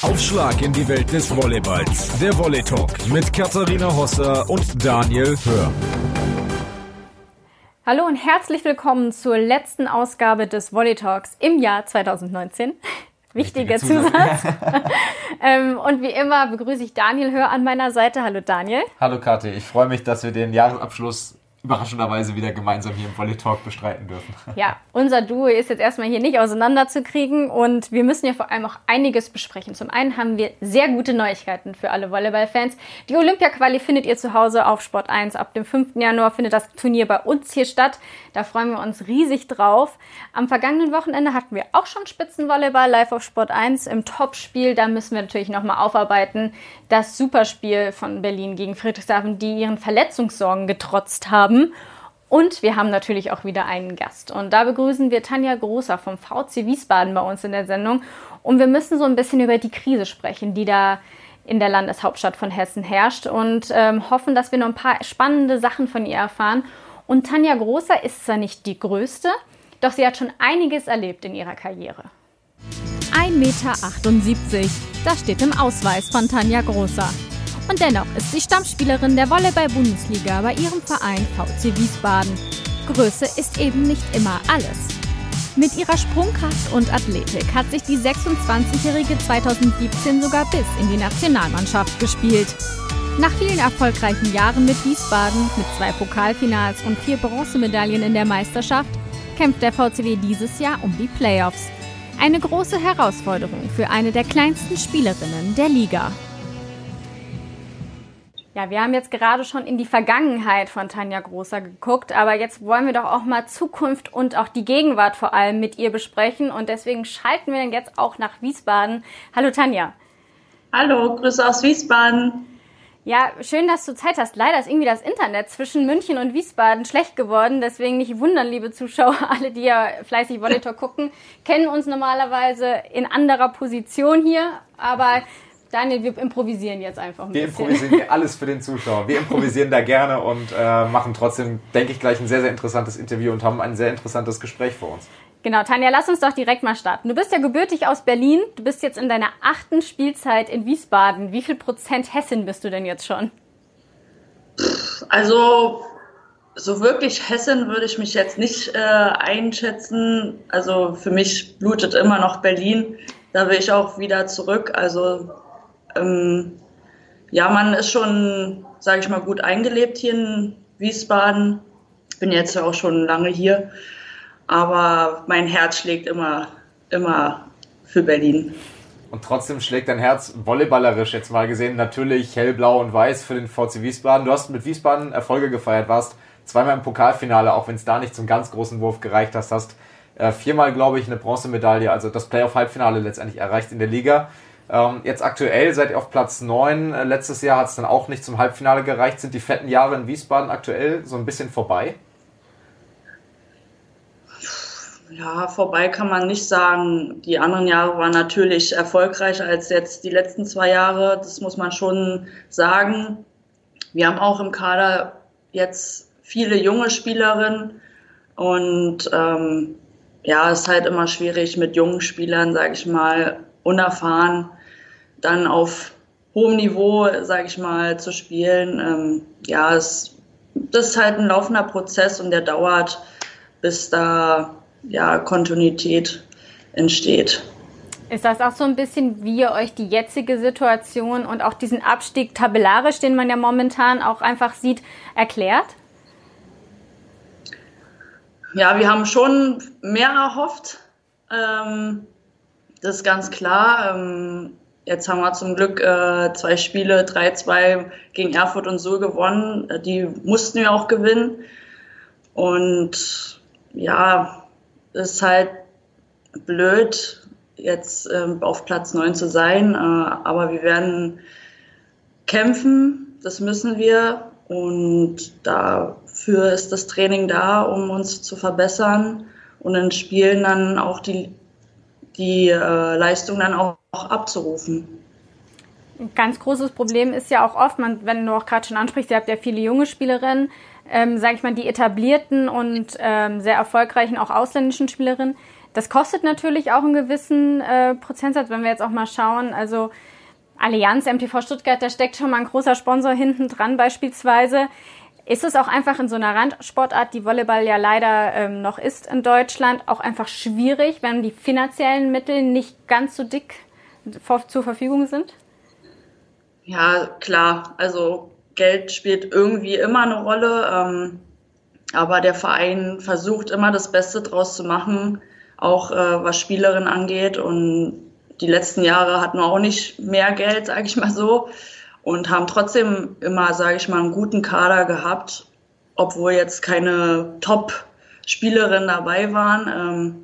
Aufschlag in die Welt des Volleyballs. Der Volley Talk mit Katharina Hosser und Daniel Hör. Hallo und herzlich willkommen zur letzten Ausgabe des Volley Talks im Jahr 2019. Wichtiger Zusatz. ähm, und wie immer begrüße ich Daniel Hör an meiner Seite. Hallo Daniel. Hallo Kathi, ich freue mich, dass wir den Jahresabschluss überraschenderweise wieder gemeinsam hier im Volley Talk bestreiten dürfen. Ja, unser Duo ist jetzt erstmal hier nicht auseinanderzukriegen und wir müssen ja vor allem auch einiges besprechen. Zum einen haben wir sehr gute Neuigkeiten für alle Volleyballfans. Die Olympia-Quali findet ihr zu Hause auf Sport 1. Ab dem 5. Januar findet das Turnier bei uns hier statt. Da freuen wir uns riesig drauf. Am vergangenen Wochenende hatten wir auch schon Spitzenvolleyball live auf Sport 1 im Topspiel. Da müssen wir natürlich nochmal aufarbeiten. Das Superspiel von Berlin gegen Friedrichshafen, die ihren Verletzungssorgen getrotzt haben haben. Und wir haben natürlich auch wieder einen Gast. Und da begrüßen wir Tanja Großer vom VC Wiesbaden bei uns in der Sendung. Und wir müssen so ein bisschen über die Krise sprechen, die da in der Landeshauptstadt von Hessen herrscht und ähm, hoffen, dass wir noch ein paar spannende Sachen von ihr erfahren. Und Tanja Großer ist zwar nicht die größte, doch sie hat schon einiges erlebt in ihrer Karriere. 1,78 Meter, das steht im Ausweis von Tanja Großer. Und dennoch ist sie Stammspielerin der Volleyball-Bundesliga bei ihrem Verein VC Wiesbaden. Größe ist eben nicht immer alles. Mit ihrer Sprungkraft und Athletik hat sich die 26-Jährige 2017 sogar bis in die Nationalmannschaft gespielt. Nach vielen erfolgreichen Jahren mit Wiesbaden, mit zwei Pokalfinals und vier Bronzemedaillen in der Meisterschaft, kämpft der VCW dieses Jahr um die Playoffs. Eine große Herausforderung für eine der kleinsten Spielerinnen der Liga. Ja, wir haben jetzt gerade schon in die Vergangenheit von Tanja Großer geguckt, aber jetzt wollen wir doch auch mal Zukunft und auch die Gegenwart vor allem mit ihr besprechen und deswegen schalten wir dann jetzt auch nach Wiesbaden. Hallo Tanja. Hallo, Grüße aus Wiesbaden. Ja, schön, dass du Zeit hast. Leider ist irgendwie das Internet zwischen München und Wiesbaden schlecht geworden. Deswegen nicht wundern, liebe Zuschauer, alle, die ja fleißig Monitor gucken, kennen uns normalerweise in anderer Position hier. Aber Daniel, wir improvisieren jetzt einfach ein wir bisschen. Wir improvisieren alles für den Zuschauer. Wir improvisieren da gerne und äh, machen trotzdem, denke ich, gleich ein sehr, sehr interessantes Interview und haben ein sehr interessantes Gespräch vor uns. Genau, Tanja, lass uns doch direkt mal starten. Du bist ja gebürtig aus Berlin. Du bist jetzt in deiner achten Spielzeit in Wiesbaden. Wie viel Prozent Hessin bist du denn jetzt schon? Also, so wirklich Hessin würde ich mich jetzt nicht äh, einschätzen. Also, für mich blutet immer noch Berlin. Da will ich auch wieder zurück. Also, ähm, ja, man ist schon, sage ich mal, gut eingelebt hier in Wiesbaden. Bin jetzt auch schon lange hier, aber mein Herz schlägt immer, immer für Berlin. Und trotzdem schlägt dein Herz volleyballerisch jetzt mal gesehen natürlich hellblau und weiß für den VC Wiesbaden. Du hast mit Wiesbaden Erfolge gefeiert, warst zweimal im Pokalfinale, auch wenn es da nicht zum ganz großen Wurf gereicht hast, hast äh, viermal, glaube ich, eine Bronzemedaille, also das Playoff-Halbfinale letztendlich erreicht in der Liga. Ähm, jetzt aktuell seid ihr auf Platz 9. Äh, letztes Jahr hat es dann auch nicht zum Halbfinale gereicht. Sind die fetten Jahre in Wiesbaden aktuell so ein bisschen vorbei? Ja, vorbei kann man nicht sagen. Die anderen Jahre waren natürlich erfolgreicher als jetzt die letzten zwei Jahre. Das muss man schon sagen. Wir haben auch im Kader jetzt viele junge Spielerinnen und ähm, ja, es ist halt immer schwierig mit jungen Spielern, sage ich mal, unerfahren dann auf hohem Niveau, sage ich mal, zu spielen. Ähm, ja, es, das ist halt ein laufender Prozess und der dauert, bis da ja, Kontinuität entsteht. Ist das auch so ein bisschen, wie ihr euch die jetzige Situation und auch diesen Abstieg tabellarisch, den man ja momentan auch einfach sieht, erklärt? Ja, wir haben schon mehr erhofft. Ähm, das ist ganz klar. Ähm, Jetzt haben wir zum Glück äh, zwei Spiele, 3-2 gegen Erfurt und Suhl gewonnen. Äh, die mussten wir auch gewinnen. Und ja, ist halt blöd, jetzt äh, auf Platz 9 zu sein. Äh, aber wir werden kämpfen, das müssen wir. Und dafür ist das Training da, um uns zu verbessern und in Spielen dann auch die, die äh, Leistung dann auch auch abzurufen. Ein ganz großes Problem ist ja auch oft, man, wenn du auch gerade schon ansprichst, ihr habt ja viele junge Spielerinnen, ähm, sage ich mal, die etablierten und ähm, sehr erfolgreichen, auch ausländischen Spielerinnen, Das kostet natürlich auch einen gewissen äh, Prozentsatz, wenn wir jetzt auch mal schauen. Also Allianz, MTV Stuttgart, da steckt schon mal ein großer Sponsor hinten dran beispielsweise. Ist es auch einfach in so einer Randsportart, die Volleyball ja leider ähm, noch ist in Deutschland, auch einfach schwierig, wenn die finanziellen Mittel nicht ganz so dick vor, zur Verfügung sind? Ja, klar. Also Geld spielt irgendwie immer eine Rolle. Ähm, aber der Verein versucht immer das Beste draus zu machen, auch äh, was Spielerinnen angeht. Und die letzten Jahre hatten wir auch nicht mehr Geld, sage ich mal so und haben trotzdem immer, sage ich mal, einen guten Kader gehabt, obwohl jetzt keine Top-Spielerinnen dabei waren. Ähm,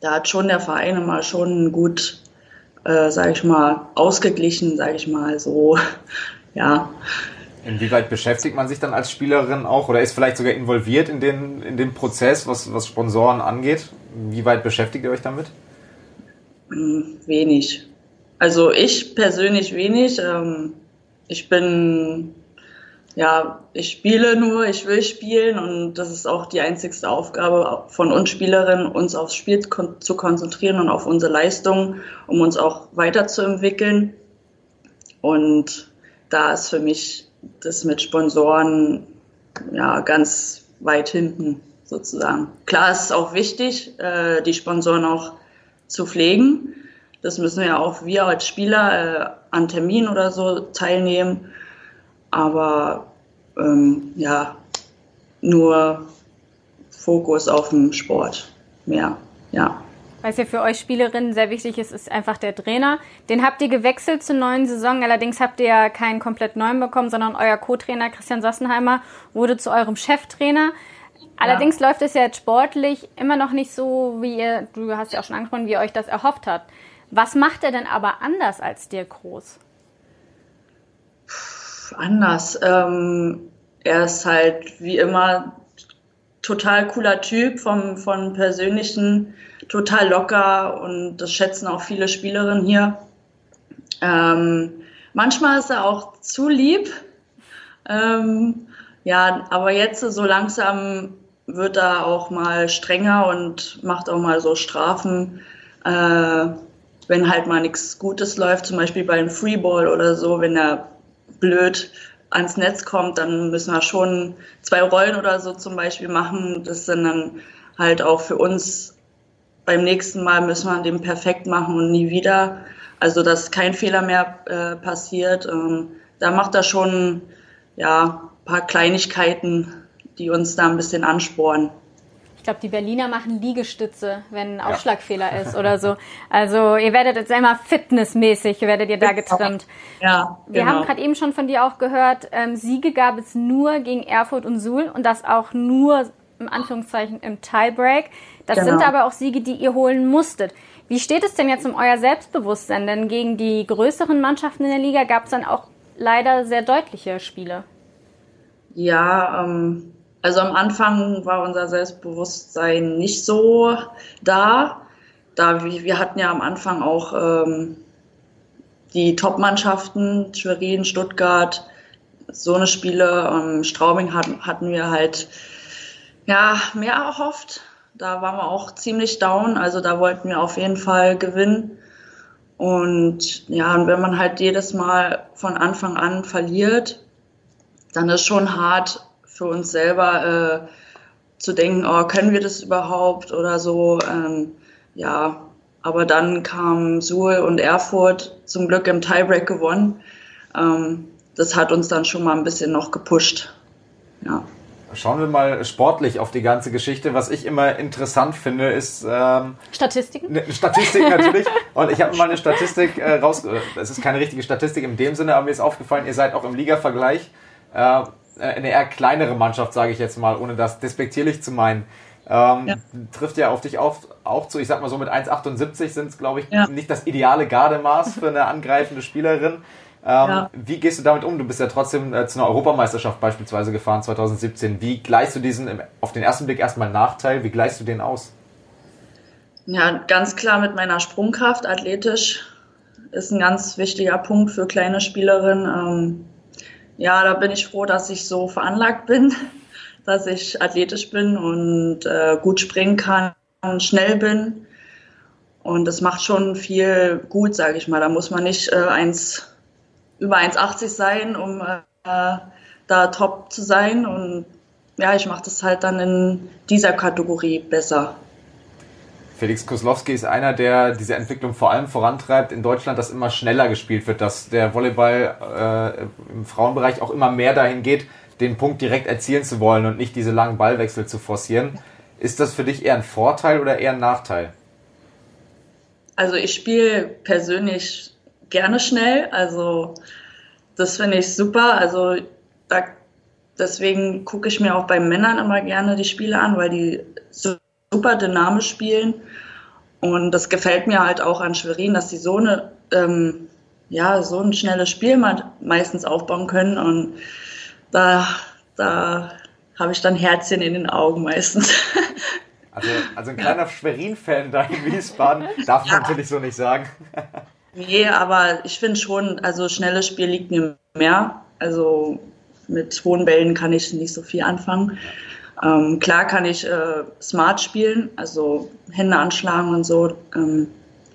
da hat schon der Verein immer schon gut, äh, sage ich mal, ausgeglichen, sage ich mal so, ja. Inwieweit beschäftigt man sich dann als Spielerin auch oder ist vielleicht sogar involviert in den, in den Prozess, was, was Sponsoren angeht? Wie weit beschäftigt ihr euch damit? Hm, wenig. Also ich persönlich wenig. Ähm, ich bin, ja, ich spiele nur, ich will spielen und das ist auch die einzigste Aufgabe von uns Spielerinnen, uns aufs Spiel zu konzentrieren und auf unsere Leistung, um uns auch weiterzuentwickeln. Und da ist für mich das mit Sponsoren ja ganz weit hinten sozusagen. Klar ist es auch wichtig, äh, die Sponsoren auch zu pflegen. Das müssen ja auch wir als Spieler äh, an Terminen oder so teilnehmen. Aber ähm, ja, nur Fokus auf dem Sport mehr, ja. Was ja für euch Spielerinnen sehr wichtig ist, ist einfach der Trainer. Den habt ihr gewechselt zur neuen Saison. Allerdings habt ihr ja keinen komplett neuen bekommen, sondern euer Co-Trainer Christian Sassenheimer wurde zu eurem Cheftrainer. Allerdings ja. läuft es ja jetzt sportlich immer noch nicht so, wie ihr, du hast ja auch schon angesprochen, wie ihr euch das erhofft habt. Was macht er denn aber anders als dir groß? Anders. Ähm, er ist halt wie immer total cooler Typ vom, von persönlichen, total locker und das schätzen auch viele Spielerinnen hier. Ähm, manchmal ist er auch zu lieb. Ähm, ja, aber jetzt so langsam wird er auch mal strenger und macht auch mal so Strafen. Äh, wenn halt mal nichts Gutes läuft, zum Beispiel beim Freeball oder so, wenn er blöd ans Netz kommt, dann müssen wir schon zwei Rollen oder so zum Beispiel machen. Das sind dann halt auch für uns beim nächsten Mal müssen wir den perfekt machen und nie wieder. Also dass kein Fehler mehr äh, passiert. Ähm, da macht er schon ja ein paar Kleinigkeiten, die uns da ein bisschen anspornen. Ich glaube, die Berliner machen Liegestütze, wenn ein Aufschlagfehler ja. ist oder so. Also ihr werdet jetzt einmal fitnessmäßig, werdet ihr da getrimmt. Ja, Wir genau. haben gerade eben schon von dir auch gehört, ähm, Siege gab es nur gegen Erfurt und Suhl und das auch nur im Anführungszeichen im Tiebreak. Das genau. sind aber auch Siege, die ihr holen musstet. Wie steht es denn jetzt um euer Selbstbewusstsein? Denn gegen die größeren Mannschaften in der Liga gab es dann auch leider sehr deutliche Spiele. Ja, ähm, also am Anfang war unser Selbstbewusstsein nicht so da. Da wir hatten ja am Anfang auch ähm, die Top-Mannschaften, Schwerin, Stuttgart, so eine Spiele. Ähm, Straubing hatten, hatten wir halt ja mehr erhofft. Da waren wir auch ziemlich down. Also da wollten wir auf jeden Fall gewinnen. Und ja, und wenn man halt jedes Mal von Anfang an verliert, dann ist schon hart, für uns selber äh, zu denken, oh, können wir das überhaupt oder so. Ähm, ja, aber dann kamen Suhl und Erfurt zum Glück im Tiebreak gewonnen. Ähm, das hat uns dann schon mal ein bisschen noch gepusht. Ja. Schauen wir mal sportlich auf die ganze Geschichte. Was ich immer interessant finde, ist ähm, Statistiken. Ne, Statistik natürlich. Und ich habe mal eine Statistik äh, raus. Es ist keine richtige Statistik in dem Sinne, aber mir ist aufgefallen, ihr seid auch im Liga-Vergleich äh, äh, eine eher kleinere Mannschaft, sage ich jetzt mal, ohne das despektierlich zu meinen. Ähm, ja. Trifft ja auf dich auf, auch zu. Ich sag mal so, mit 1,78 sind es, glaube ich, ja. nicht das ideale Gardemaß für eine angreifende Spielerin. Ähm, ja. Wie gehst du damit um? Du bist ja trotzdem äh, zu einer Europameisterschaft beispielsweise gefahren 2017. Wie gleichst du diesen im, auf den ersten Blick erstmal Nachteil? Wie gleichst du den aus? Ja, ganz klar mit meiner Sprungkraft, athletisch ist ein ganz wichtiger Punkt für kleine Spielerinnen. Ähm, ja, da bin ich froh, dass ich so veranlagt bin, dass ich athletisch bin und äh, gut springen kann, schnell bin. Und das macht schon viel gut, sage ich mal. Da muss man nicht äh, eins, über 1,80 sein, um äh, da top zu sein. Und ja, ich mache das halt dann in dieser Kategorie besser. Felix Koslowski ist einer, der diese Entwicklung vor allem vorantreibt in Deutschland, dass immer schneller gespielt wird, dass der Volleyball äh, im Frauenbereich auch immer mehr dahin geht, den Punkt direkt erzielen zu wollen und nicht diese langen Ballwechsel zu forcieren. Ist das für dich eher ein Vorteil oder eher ein Nachteil? Also ich spiele persönlich gerne schnell, also das finde ich super. Also da, deswegen gucke ich mir auch bei Männern immer gerne die Spiele an, weil die super dynamisch spielen. Und das gefällt mir halt auch an Schwerin, dass sie so eine ähm, ja so ein schnelles Spiel meistens aufbauen können. Und da, da habe ich dann Herzchen in den Augen meistens. Also, also ein kleiner Schwerin-Fan da in Wiesbaden darf man ja. natürlich so nicht sagen. Nee, aber ich finde schon, also schnelles Spiel liegt mir mehr. Also mit hohen Bällen kann ich nicht so viel anfangen. Ähm, klar kann ich äh, smart spielen, also Hände anschlagen und so. Ähm,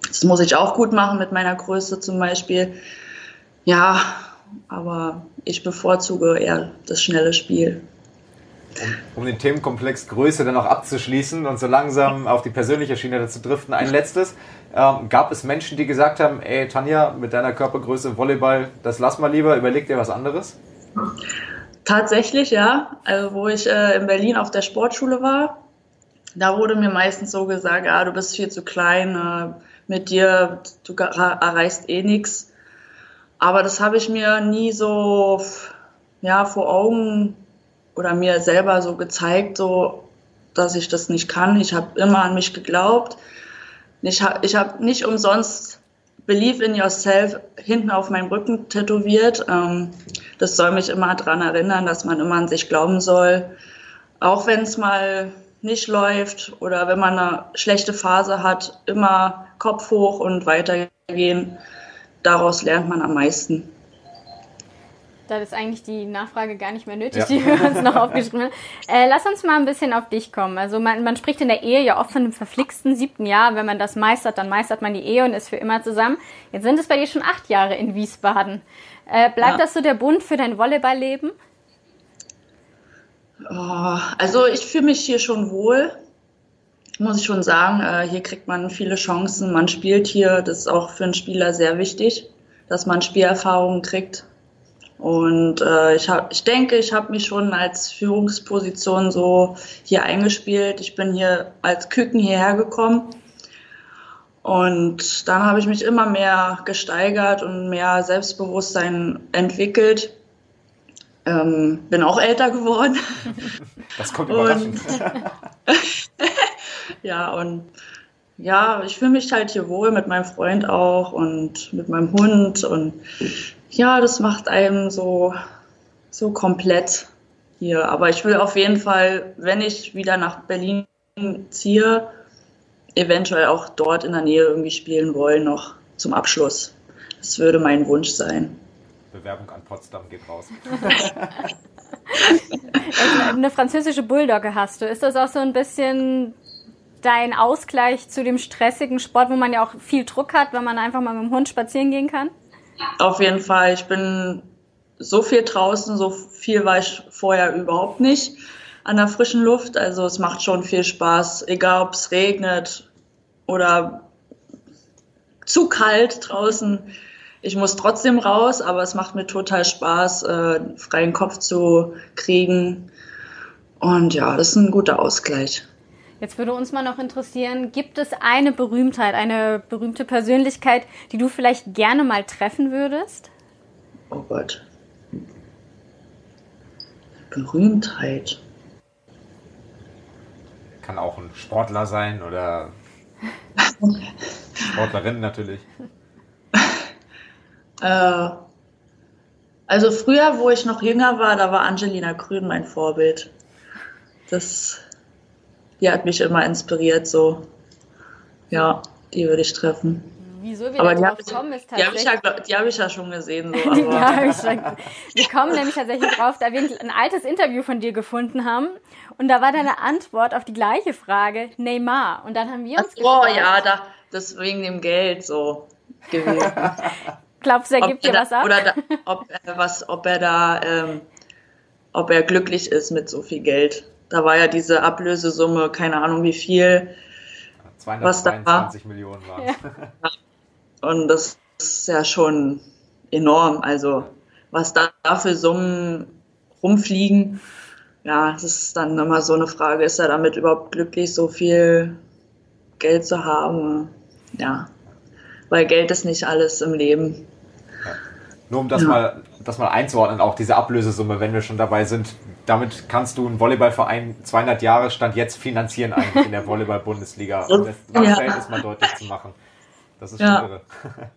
das muss ich auch gut machen mit meiner Größe zum Beispiel. Ja, aber ich bevorzuge eher das schnelle Spiel. Um, den Themenkomplex Größe dann noch abzuschließen und so langsam auf die persönliche Schiene dazu driften, ein letztes. Ähm, gab es Menschen, die gesagt haben, ey Tanja, mit deiner Körpergröße Volleyball, das lass mal lieber, überleg dir was anderes? Tatsächlich, ja. Also wo ich äh, in Berlin auf der Sportschule war, da wurde mir meistens so gesagt, ja, du bist viel zu klein, äh, mit dir, du erreichst eh nichts. Aber das habe ich mir nie so ja, vor Augen oder mir selber so gezeigt, so dass ich das nicht kann. Ich habe immer an mich geglaubt. Ich habe ich hab nicht umsonst Believe in Yourself hinten auf meinem Rücken tätowiert. Ähm, das soll mich immer daran erinnern, dass man immer an sich glauben soll. Auch wenn es mal nicht läuft oder wenn man eine schlechte Phase hat, immer Kopf hoch und weitergehen. Daraus lernt man am meisten. Da ist eigentlich die Nachfrage gar nicht mehr nötig, ja. die wir uns noch aufgeschrieben haben. Äh, lass uns mal ein bisschen auf dich kommen. Also man, man spricht in der Ehe ja oft von einem verflixten siebten Jahr. Wenn man das meistert, dann meistert man die Ehe und ist für immer zusammen. Jetzt sind es bei dir schon acht Jahre in Wiesbaden. Äh, bleibt ja. das so der Bund für dein Volleyballleben? Oh, also ich fühle mich hier schon wohl, muss ich schon sagen. Äh, hier kriegt man viele Chancen. Man spielt hier, das ist auch für einen Spieler sehr wichtig, dass man Spielerfahrungen kriegt. Und äh, ich, hab, ich denke, ich habe mich schon als Führungsposition so hier eingespielt. Ich bin hier als Küken hierher gekommen. Und dann habe ich mich immer mehr gesteigert und mehr Selbstbewusstsein entwickelt. Ähm, bin auch älter geworden. Das kommt überraschend. ja, und ja, ich fühle mich halt hier wohl mit meinem Freund auch und mit meinem Hund und ja, das macht einem so, so komplett hier. Aber ich will auf jeden Fall, wenn ich wieder nach Berlin ziehe, eventuell auch dort in der Nähe irgendwie spielen wollen, noch zum Abschluss. Das würde mein Wunsch sein. Bewerbung an Potsdam geht raus. Eine französische Bulldogge hast du. Ist das auch so ein bisschen dein Ausgleich zu dem stressigen Sport, wo man ja auch viel Druck hat, wenn man einfach mal mit dem Hund spazieren gehen kann? Auf jeden Fall. Ich bin so viel draußen, so viel war ich vorher überhaupt nicht an der frischen Luft. Also es macht schon viel Spaß, egal ob es regnet oder zu kalt draußen. Ich muss trotzdem raus, aber es macht mir total Spaß, äh, freien Kopf zu kriegen. Und ja, das ist ein guter Ausgleich. Jetzt würde uns mal noch interessieren, gibt es eine Berühmtheit, eine berühmte Persönlichkeit, die du vielleicht gerne mal treffen würdest? Oh Gott. Berühmtheit. Kann auch ein Sportler sein oder Sportlerin natürlich. Äh, also früher, wo ich noch jünger war, da war Angelina Grün mein Vorbild. Das die hat mich immer inspiriert, so. Ja, die würde ich treffen. Wieso wir aber die drauf kommen, ist tatsächlich... Die habe ich, ja, hab ich ja schon gesehen. So, ja, ich schon, wir kommen nämlich tatsächlich drauf, da wir ein altes Interview von dir gefunden haben. Und da war deine Antwort auf die gleiche Frage Neymar. Und dann haben wir uns Ach, Oh ja, da, das wegen dem Geld so gewesen. Glaubst du, er gibt dir was ab? Oder da, ob, er was, ob er da, ähm, ob er glücklich ist mit so viel Geld. Da war ja diese Ablösesumme, keine Ahnung wie viel. 222 Millionen war ja. Und das ist ja schon enorm. Also was da für Summen rumfliegen, ja, das ist dann immer so eine Frage, ist er damit überhaupt glücklich, so viel Geld zu haben? Ja, weil Geld ist nicht alles im Leben. Ja. Nur um das, ja. mal, das mal einzuordnen, auch diese Ablösesumme, wenn wir schon dabei sind, damit kannst du einen Volleyballverein 200 Jahre Stand jetzt finanzieren eigentlich in der Volleyball-Bundesliga, um das ja. Verhältnis mal deutlich zu machen. Das ist ja. schon irre.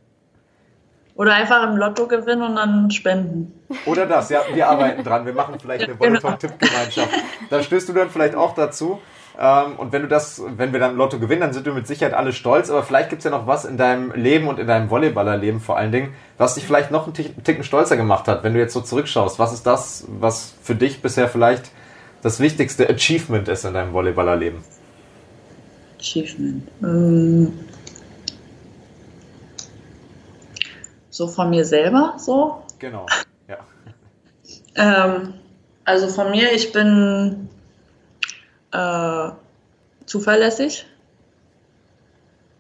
Oder einfach im Lotto gewinnen und dann spenden. Oder das, ja, wir arbeiten dran. Wir machen vielleicht eine Volley Talk Tippgemeinschaft. Da stößt du dann vielleicht auch dazu. Ähm, und wenn du das, wenn wir dann Lotto gewinnen, dann sind wir mit Sicherheit alle stolz. Aber vielleicht gibt es ja noch was in deinem Leben und in deinem Volleyballerleben vor allen Dingen, was dich vielleicht noch einen Ticken stolzer gemacht hat, wenn du jetzt so zurückschaust. Was ist das, was für dich bisher vielleicht das wichtigste Achievement ist in deinem Volleyballerleben? Achievement. Ähm so von mir selber so. Genau, ja. ähm, also von mir, ich bin äh, zuverlässig,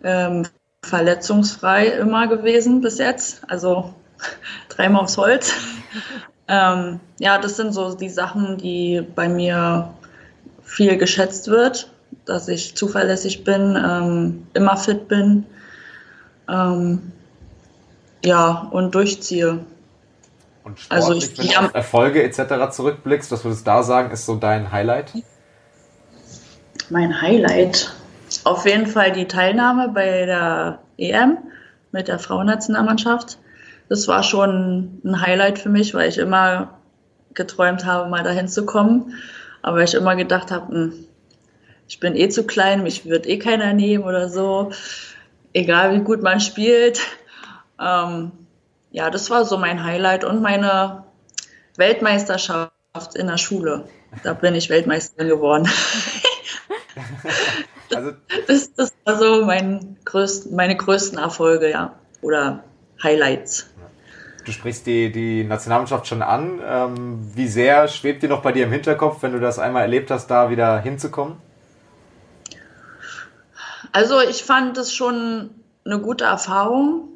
ähm, verletzungsfrei immer gewesen bis jetzt, also dreimal aufs Holz. ähm, ja, das sind so die Sachen, die bei mir viel geschätzt wird, dass ich zuverlässig bin, ähm, immer fit bin. Ähm, ja, und durchziehe. Und sportlich, also ich, wenn du auf Erfolge etc. zurückblickst, was würdest du da sagen, ist so dein Highlight? Mein Highlight? Auf jeden Fall die Teilnahme bei der EM mit der Frauennationalmannschaft. Das war schon ein Highlight für mich, weil ich immer geträumt habe, mal dahin zu kommen. Aber ich immer gedacht habe, hm, ich bin eh zu klein, mich wird eh keiner nehmen oder so. Egal wie gut man spielt, ähm, ja, das war so mein Highlight und meine Weltmeisterschaft in der Schule. Da bin ich Weltmeisterin geworden. also, das, das, war so mein größten, meine größten Erfolge, ja. Oder Highlights. Du sprichst die, die Nationalmannschaft schon an. Ähm, wie sehr schwebt dir noch bei dir im Hinterkopf, wenn du das einmal erlebt hast, da wieder hinzukommen? Also ich fand es schon eine gute Erfahrung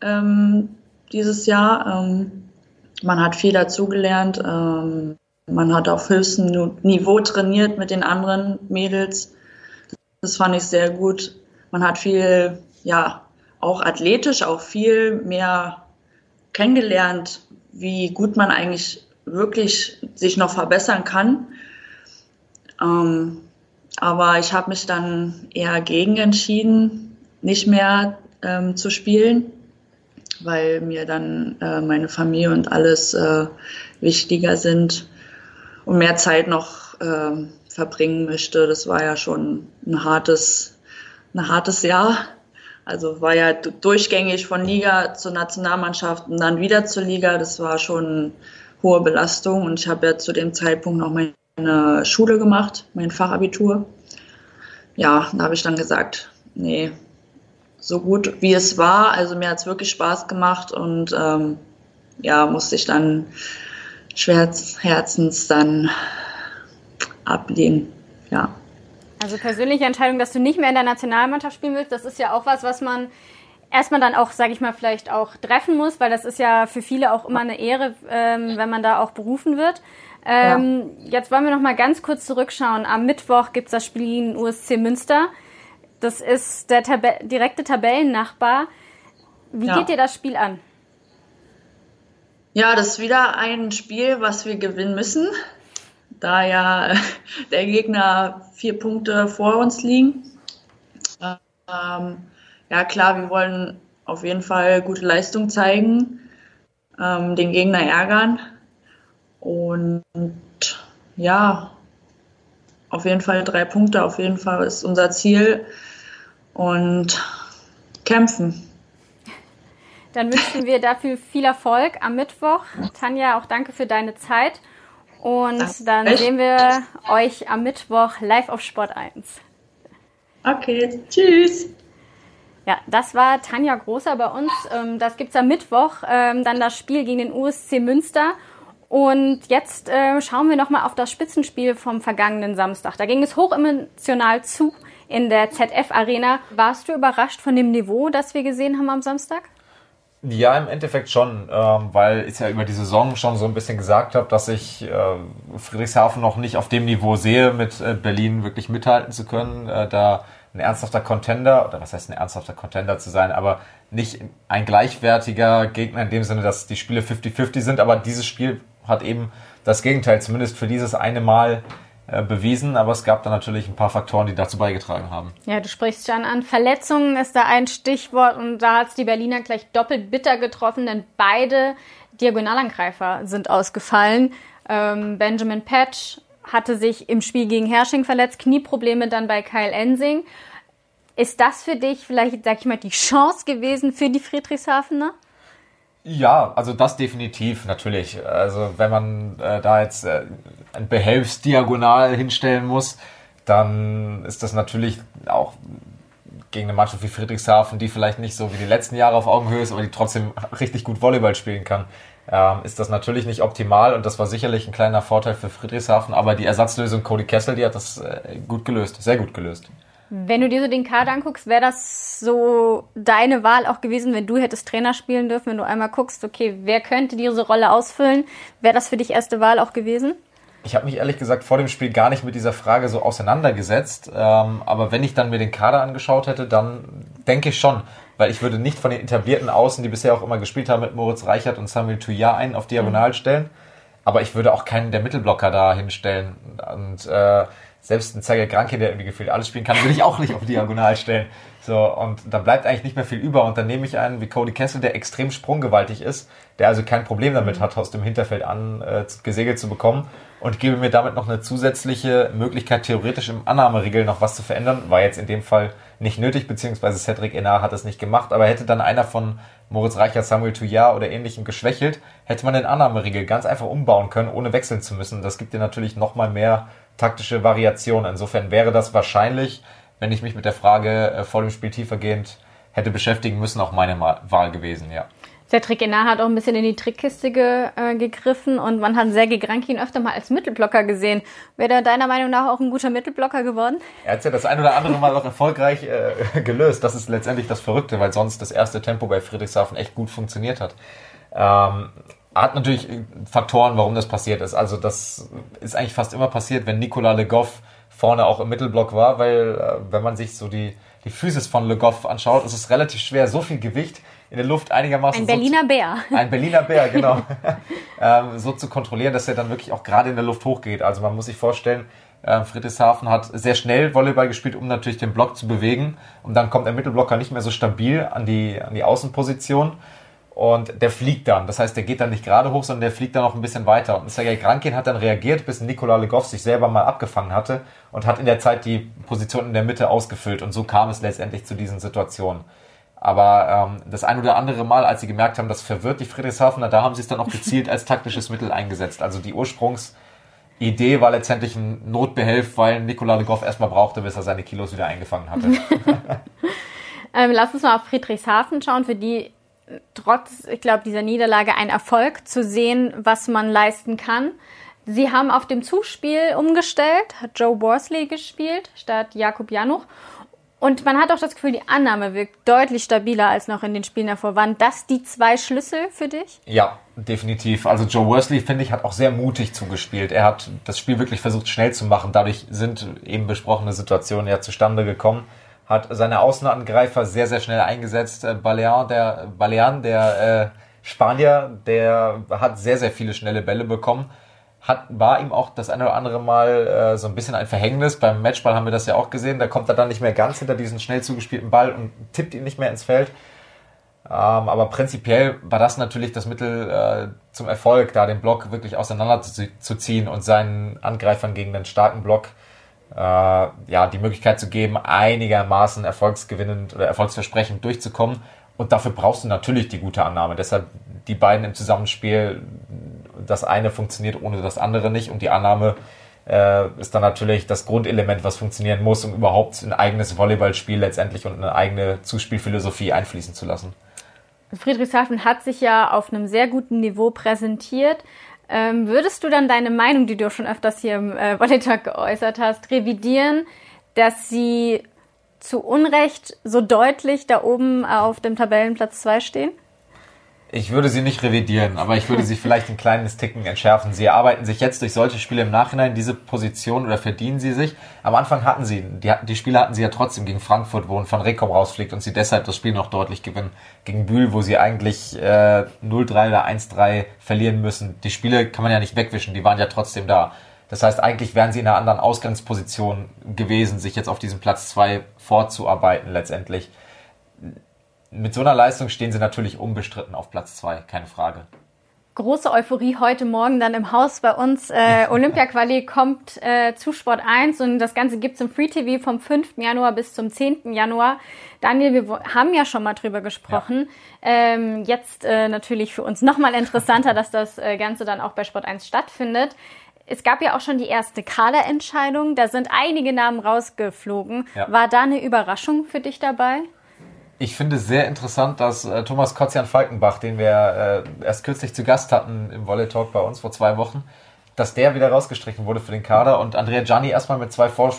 ähm, dieses Jahr. Ähm, man hat viel dazugelernt. Ähm, man hat auf höchstem Niveau trainiert mit den anderen Mädels. Das fand ich sehr gut. Man hat viel, ja, auch athletisch, auch viel mehr kennengelernt, wie gut man eigentlich wirklich sich noch verbessern kann. Ähm, aber ich habe mich dann eher gegen entschieden, nicht mehr ähm, zu spielen weil mir dann äh, meine Familie und alles äh, wichtiger sind und mehr Zeit noch äh, verbringen möchte. Das war ja schon ein hartes, ein hartes Jahr. Also war ja durchgängig von Liga zur Nationalmannschaft und dann wieder zur Liga. Das war schon hohe Belastung und ich habe ja zu dem Zeitpunkt noch meine Schule gemacht, mein Fachabitur. Ja, da habe ich dann gesagt, nee, so gut wie es war. Also mir hat es wirklich Spaß gemacht und ähm, ja, musste ich dann schwerherzens dann ablehnen. Ja. Also persönliche Entscheidung, dass du nicht mehr in der Nationalmannschaft spielen willst, das ist ja auch was, was man erstmal dann auch, sage ich mal, vielleicht auch treffen muss, weil das ist ja für viele auch immer eine Ehre, ähm, wenn man da auch berufen wird. Ähm, ja. Jetzt wollen wir noch mal ganz kurz zurückschauen. Am Mittwoch gibt es das Spiel in USC Münster. Das ist der Tab direkte Tabellennachbar. Wie ja. geht dir das Spiel an? Ja, das ist wieder ein Spiel, was wir gewinnen müssen, da ja der Gegner vier Punkte vor uns liegen. Ähm, ja, klar, wir wollen auf jeden Fall gute Leistung zeigen, ähm, den Gegner ärgern und ja, auf jeden Fall drei Punkte, auf jeden Fall ist unser Ziel und kämpfen. Dann wünschen wir dafür viel Erfolg am Mittwoch. Tanja, auch danke für deine Zeit. Und dann sehen wir euch am Mittwoch live auf Sport 1. Okay, tschüss. Ja, das war Tanja Großer bei uns. Ähm, das gibt's am Mittwoch. Ähm, dann das Spiel gegen den USC Münster. Und jetzt äh, schauen wir nochmal auf das Spitzenspiel vom vergangenen Samstag. Da ging es hochemotional zu in der ZF Arena. Warst du überrascht von dem Niveau, das wir gesehen haben am Samstag? Ja, im Endeffekt schon, ähm, weil ich ja über die Saison schon so ein bisschen gesagt habe, dass ich äh, Friedrichshafen noch nicht auf dem Niveau sehe, mit äh, Berlin wirklich mithalten zu können, äh, da ein ernsthafter Contender, oder was heißt ein ernsthafter Contender zu sein, aber nicht ein gleichwertiger Gegner in dem Sinne, dass die Spiele 50-50 sind, aber dieses Spiel hat eben das Gegenteil, zumindest für dieses eine Mal bewiesen, aber es gab da natürlich ein paar Faktoren, die dazu beigetragen haben. Ja, du sprichst schon an. Verletzungen ist da ein Stichwort und da hat es die Berliner gleich doppelt bitter getroffen, denn beide Diagonalangreifer sind ausgefallen. Ähm, Benjamin Patch hatte sich im Spiel gegen Hersching verletzt, Knieprobleme dann bei Kyle Ensing. Ist das für dich vielleicht, sag ich mal, die Chance gewesen für die Friedrichshafener? Ja, also das definitiv, natürlich. Also wenn man äh, da jetzt äh, ein Behelfsdiagonal hinstellen muss, dann ist das natürlich auch gegen eine Mannschaft wie Friedrichshafen, die vielleicht nicht so wie die letzten Jahre auf Augenhöhe ist, aber die trotzdem richtig gut Volleyball spielen kann, ähm, ist das natürlich nicht optimal und das war sicherlich ein kleiner Vorteil für Friedrichshafen, aber die Ersatzlösung Cody Kessel, die hat das äh, gut gelöst, sehr gut gelöst. Wenn du dir so den Kader anguckst, wäre das so deine Wahl auch gewesen, wenn du hättest Trainer spielen dürfen, wenn du einmal guckst, okay, wer könnte diese Rolle ausfüllen? Wäre das für dich erste Wahl auch gewesen? Ich habe mich ehrlich gesagt vor dem Spiel gar nicht mit dieser Frage so auseinandergesetzt. Ähm, aber wenn ich dann mir den Kader angeschaut hätte, dann denke ich schon. Weil ich würde nicht von den etablierten Außen, die bisher auch immer gespielt haben, mit Moritz Reichert und Samuel Tuyar einen auf Diagonal mhm. stellen. Aber ich würde auch keinen der Mittelblocker da hinstellen. Und äh, selbst ein Zeiger Granke, der irgendwie gefühlt alles spielen kann, würde ich auch nicht auf Diagonal stellen. So, und da bleibt eigentlich nicht mehr viel über. Und dann nehme ich einen wie Cody Kessel, der extrem sprunggewaltig ist, der also kein Problem damit mhm. hat, aus dem Hinterfeld an äh, gesegelt zu bekommen und gebe mir damit noch eine zusätzliche Möglichkeit, theoretisch im Annahmeregel noch was zu verändern. War jetzt in dem Fall nicht nötig, beziehungsweise Cedric Enar hat es nicht gemacht, aber hätte dann einer von Moritz Reicher, Samuel Touillard oder ähnlichem geschwächelt, hätte man den Annahmeregel ganz einfach umbauen können, ohne wechseln zu müssen. Das gibt dir natürlich nochmal mehr taktische Variation. Insofern wäre das wahrscheinlich, wenn ich mich mit der Frage äh, vor dem Spiel tiefergehend hätte beschäftigen müssen, auch meine Wahl gewesen, ja. Cedric Enar hat auch ein bisschen in die Trickkiste ge, äh, gegriffen und man hat Sergei Grankin öfter mal als Mittelblocker gesehen. Wäre er deiner Meinung nach auch ein guter Mittelblocker geworden? Er hat ja das ein oder andere Mal auch erfolgreich äh, gelöst. Das ist letztendlich das Verrückte, weil sonst das erste Tempo bei Friedrichshafen echt gut funktioniert hat. Ähm, hat natürlich Faktoren, warum das passiert ist. Also das ist eigentlich fast immer passiert, wenn Nicolas Le Goff vorne auch im Mittelblock war, weil äh, wenn man sich so die, die Physis von Le Goff anschaut, ist es relativ schwer, so viel Gewicht in der Luft einigermaßen... Ein Berliner so Bär. Ein Berliner Bär, genau. ähm, so zu kontrollieren, dass er dann wirklich auch gerade in der Luft hochgeht. Also man muss sich vorstellen, äh, Friedrichshafen hat sehr schnell Volleyball gespielt, um natürlich den Block zu bewegen. Und dann kommt der Mittelblocker nicht mehr so stabil an die, an die Außenposition und der fliegt dann. Das heißt, der geht dann nicht gerade hoch, sondern der fliegt dann noch ein bisschen weiter. Und Sergei Krankin hat dann reagiert, bis Nikola Legov sich selber mal abgefangen hatte und hat in der Zeit die Position in der Mitte ausgefüllt. Und so kam es letztendlich zu diesen Situationen. Aber ähm, das ein oder andere Mal, als sie gemerkt haben, das verwirrt die Friedrichshafener, da haben sie es dann auch gezielt als taktisches Mittel eingesetzt. Also die Ursprungsidee war letztendlich ein Notbehelf, weil Nikola Legov erstmal brauchte, bis er seine Kilos wieder eingefangen hatte. ähm, lass uns mal auf Friedrichshafen schauen. Für die trotz, ich glaube, dieser Niederlage ein Erfolg zu sehen, was man leisten kann. Sie haben auf dem Zuspiel umgestellt, hat Joe Borsley gespielt statt Jakub Januch. Und man hat auch das Gefühl, die Annahme wirkt deutlich stabiler als noch in den Spielen davor. Waren das die zwei Schlüssel für dich? Ja, definitiv. Also Joe Worsley, finde ich, hat auch sehr mutig zugespielt. Er hat das Spiel wirklich versucht, schnell zu machen. Dadurch sind eben besprochene Situationen ja zustande gekommen hat seine Außenangreifer sehr, sehr schnell eingesetzt. Äh, Balean, der, Balean, der äh, Spanier, der hat sehr, sehr viele schnelle Bälle bekommen. Hat, war ihm auch das eine oder andere Mal äh, so ein bisschen ein Verhängnis. Beim Matchball haben wir das ja auch gesehen. Da kommt er dann nicht mehr ganz hinter diesen schnell zugespielten Ball und tippt ihn nicht mehr ins Feld. Ähm, aber prinzipiell war das natürlich das Mittel äh, zum Erfolg, da den Block wirklich auseinanderzuziehen und seinen Angreifern gegen den starken Block äh, ja, die Möglichkeit zu geben, einigermaßen erfolgsgewinnend oder erfolgsversprechend durchzukommen. Und dafür brauchst du natürlich die gute Annahme. Deshalb die beiden im Zusammenspiel, das eine funktioniert ohne das andere nicht und die Annahme äh, ist dann natürlich das Grundelement, was funktionieren muss, um überhaupt ein eigenes Volleyballspiel letztendlich und eine eigene Zuspielphilosophie einfließen zu lassen. Friedrichshafen hat sich ja auf einem sehr guten Niveau präsentiert. Ähm, würdest du dann deine Meinung, die du schon öfters hier im äh, Volley geäußert hast, revidieren, dass sie zu Unrecht so deutlich da oben auf dem Tabellenplatz 2 stehen? Ich würde sie nicht revidieren, aber ich würde sie vielleicht ein kleines Ticken entschärfen. Sie erarbeiten sich jetzt durch solche Spiele im Nachhinein diese Position oder verdienen sie sich. Am Anfang hatten sie, die, die Spiele hatten sie ja trotzdem gegen Frankfurt, wo ein Van Rekom rausfliegt und sie deshalb das Spiel noch deutlich gewinnen. Gegen Bühl, wo sie eigentlich äh, 0-3 oder 1-3 verlieren müssen. Die Spiele kann man ja nicht wegwischen, die waren ja trotzdem da. Das heißt, eigentlich wären sie in einer anderen Ausgangsposition gewesen, sich jetzt auf diesen Platz 2 vorzuarbeiten letztendlich mit so einer Leistung stehen sie natürlich unbestritten auf Platz zwei, keine Frage. Große Euphorie heute Morgen dann im Haus bei uns. Äh, Olympia-Quali kommt äh, zu Sport 1 und das Ganze gibt's im Free TV vom 5. Januar bis zum 10. Januar. Daniel, wir haben ja schon mal drüber gesprochen. Ja. Ähm, jetzt äh, natürlich für uns nochmal interessanter, dass das äh, Ganze dann auch bei Sport 1 stattfindet. Es gab ja auch schon die erste Kaderentscheidung. Da sind einige Namen rausgeflogen. Ja. War da eine Überraschung für dich dabei? Ich finde es sehr interessant, dass äh, Thomas Kotzian Falkenbach, den wir äh, erst kürzlich zu Gast hatten im Volley Talk bei uns vor zwei Wochen, dass der wieder rausgestrichen wurde für den Kader und Andrea Gianni erstmal mit zwei Vor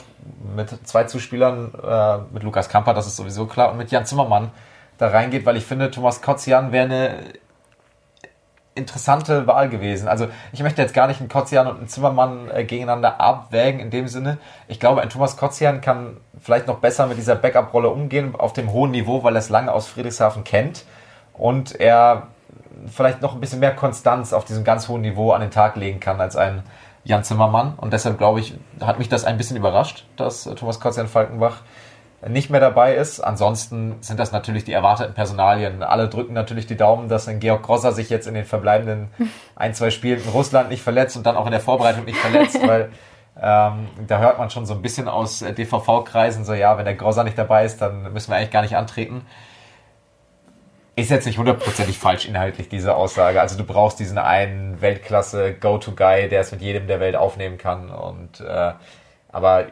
mit zwei Zuspielern, äh, mit Lukas Kamper, das ist sowieso klar, und mit Jan Zimmermann da reingeht, weil ich finde, Thomas Kotzian wäre eine interessante Wahl gewesen. Also ich möchte jetzt gar nicht einen Kotzian und einen Zimmermann äh, gegeneinander abwägen in dem Sinne. Ich glaube, ein Thomas Kotzian kann vielleicht noch besser mit dieser Backup-Rolle umgehen auf dem hohen Niveau, weil er es lange aus Friedrichshafen kennt und er vielleicht noch ein bisschen mehr Konstanz auf diesem ganz hohen Niveau an den Tag legen kann als ein Jan Zimmermann. Und deshalb glaube ich, hat mich das ein bisschen überrascht, dass äh, Thomas Kotzian Falkenbach nicht mehr dabei ist. Ansonsten sind das natürlich die erwarteten Personalien. Alle drücken natürlich die Daumen, dass ein Georg Grosser sich jetzt in den verbleibenden ein, zwei Spielen in Russland nicht verletzt und dann auch in der Vorbereitung nicht verletzt, weil ähm, da hört man schon so ein bisschen aus DVV-Kreisen so, ja, wenn der Grosser nicht dabei ist, dann müssen wir eigentlich gar nicht antreten. Ist jetzt nicht hundertprozentig falsch inhaltlich, diese Aussage. Also du brauchst diesen einen Weltklasse-Go-To-Guy, der es mit jedem der Welt aufnehmen kann. Und äh, aber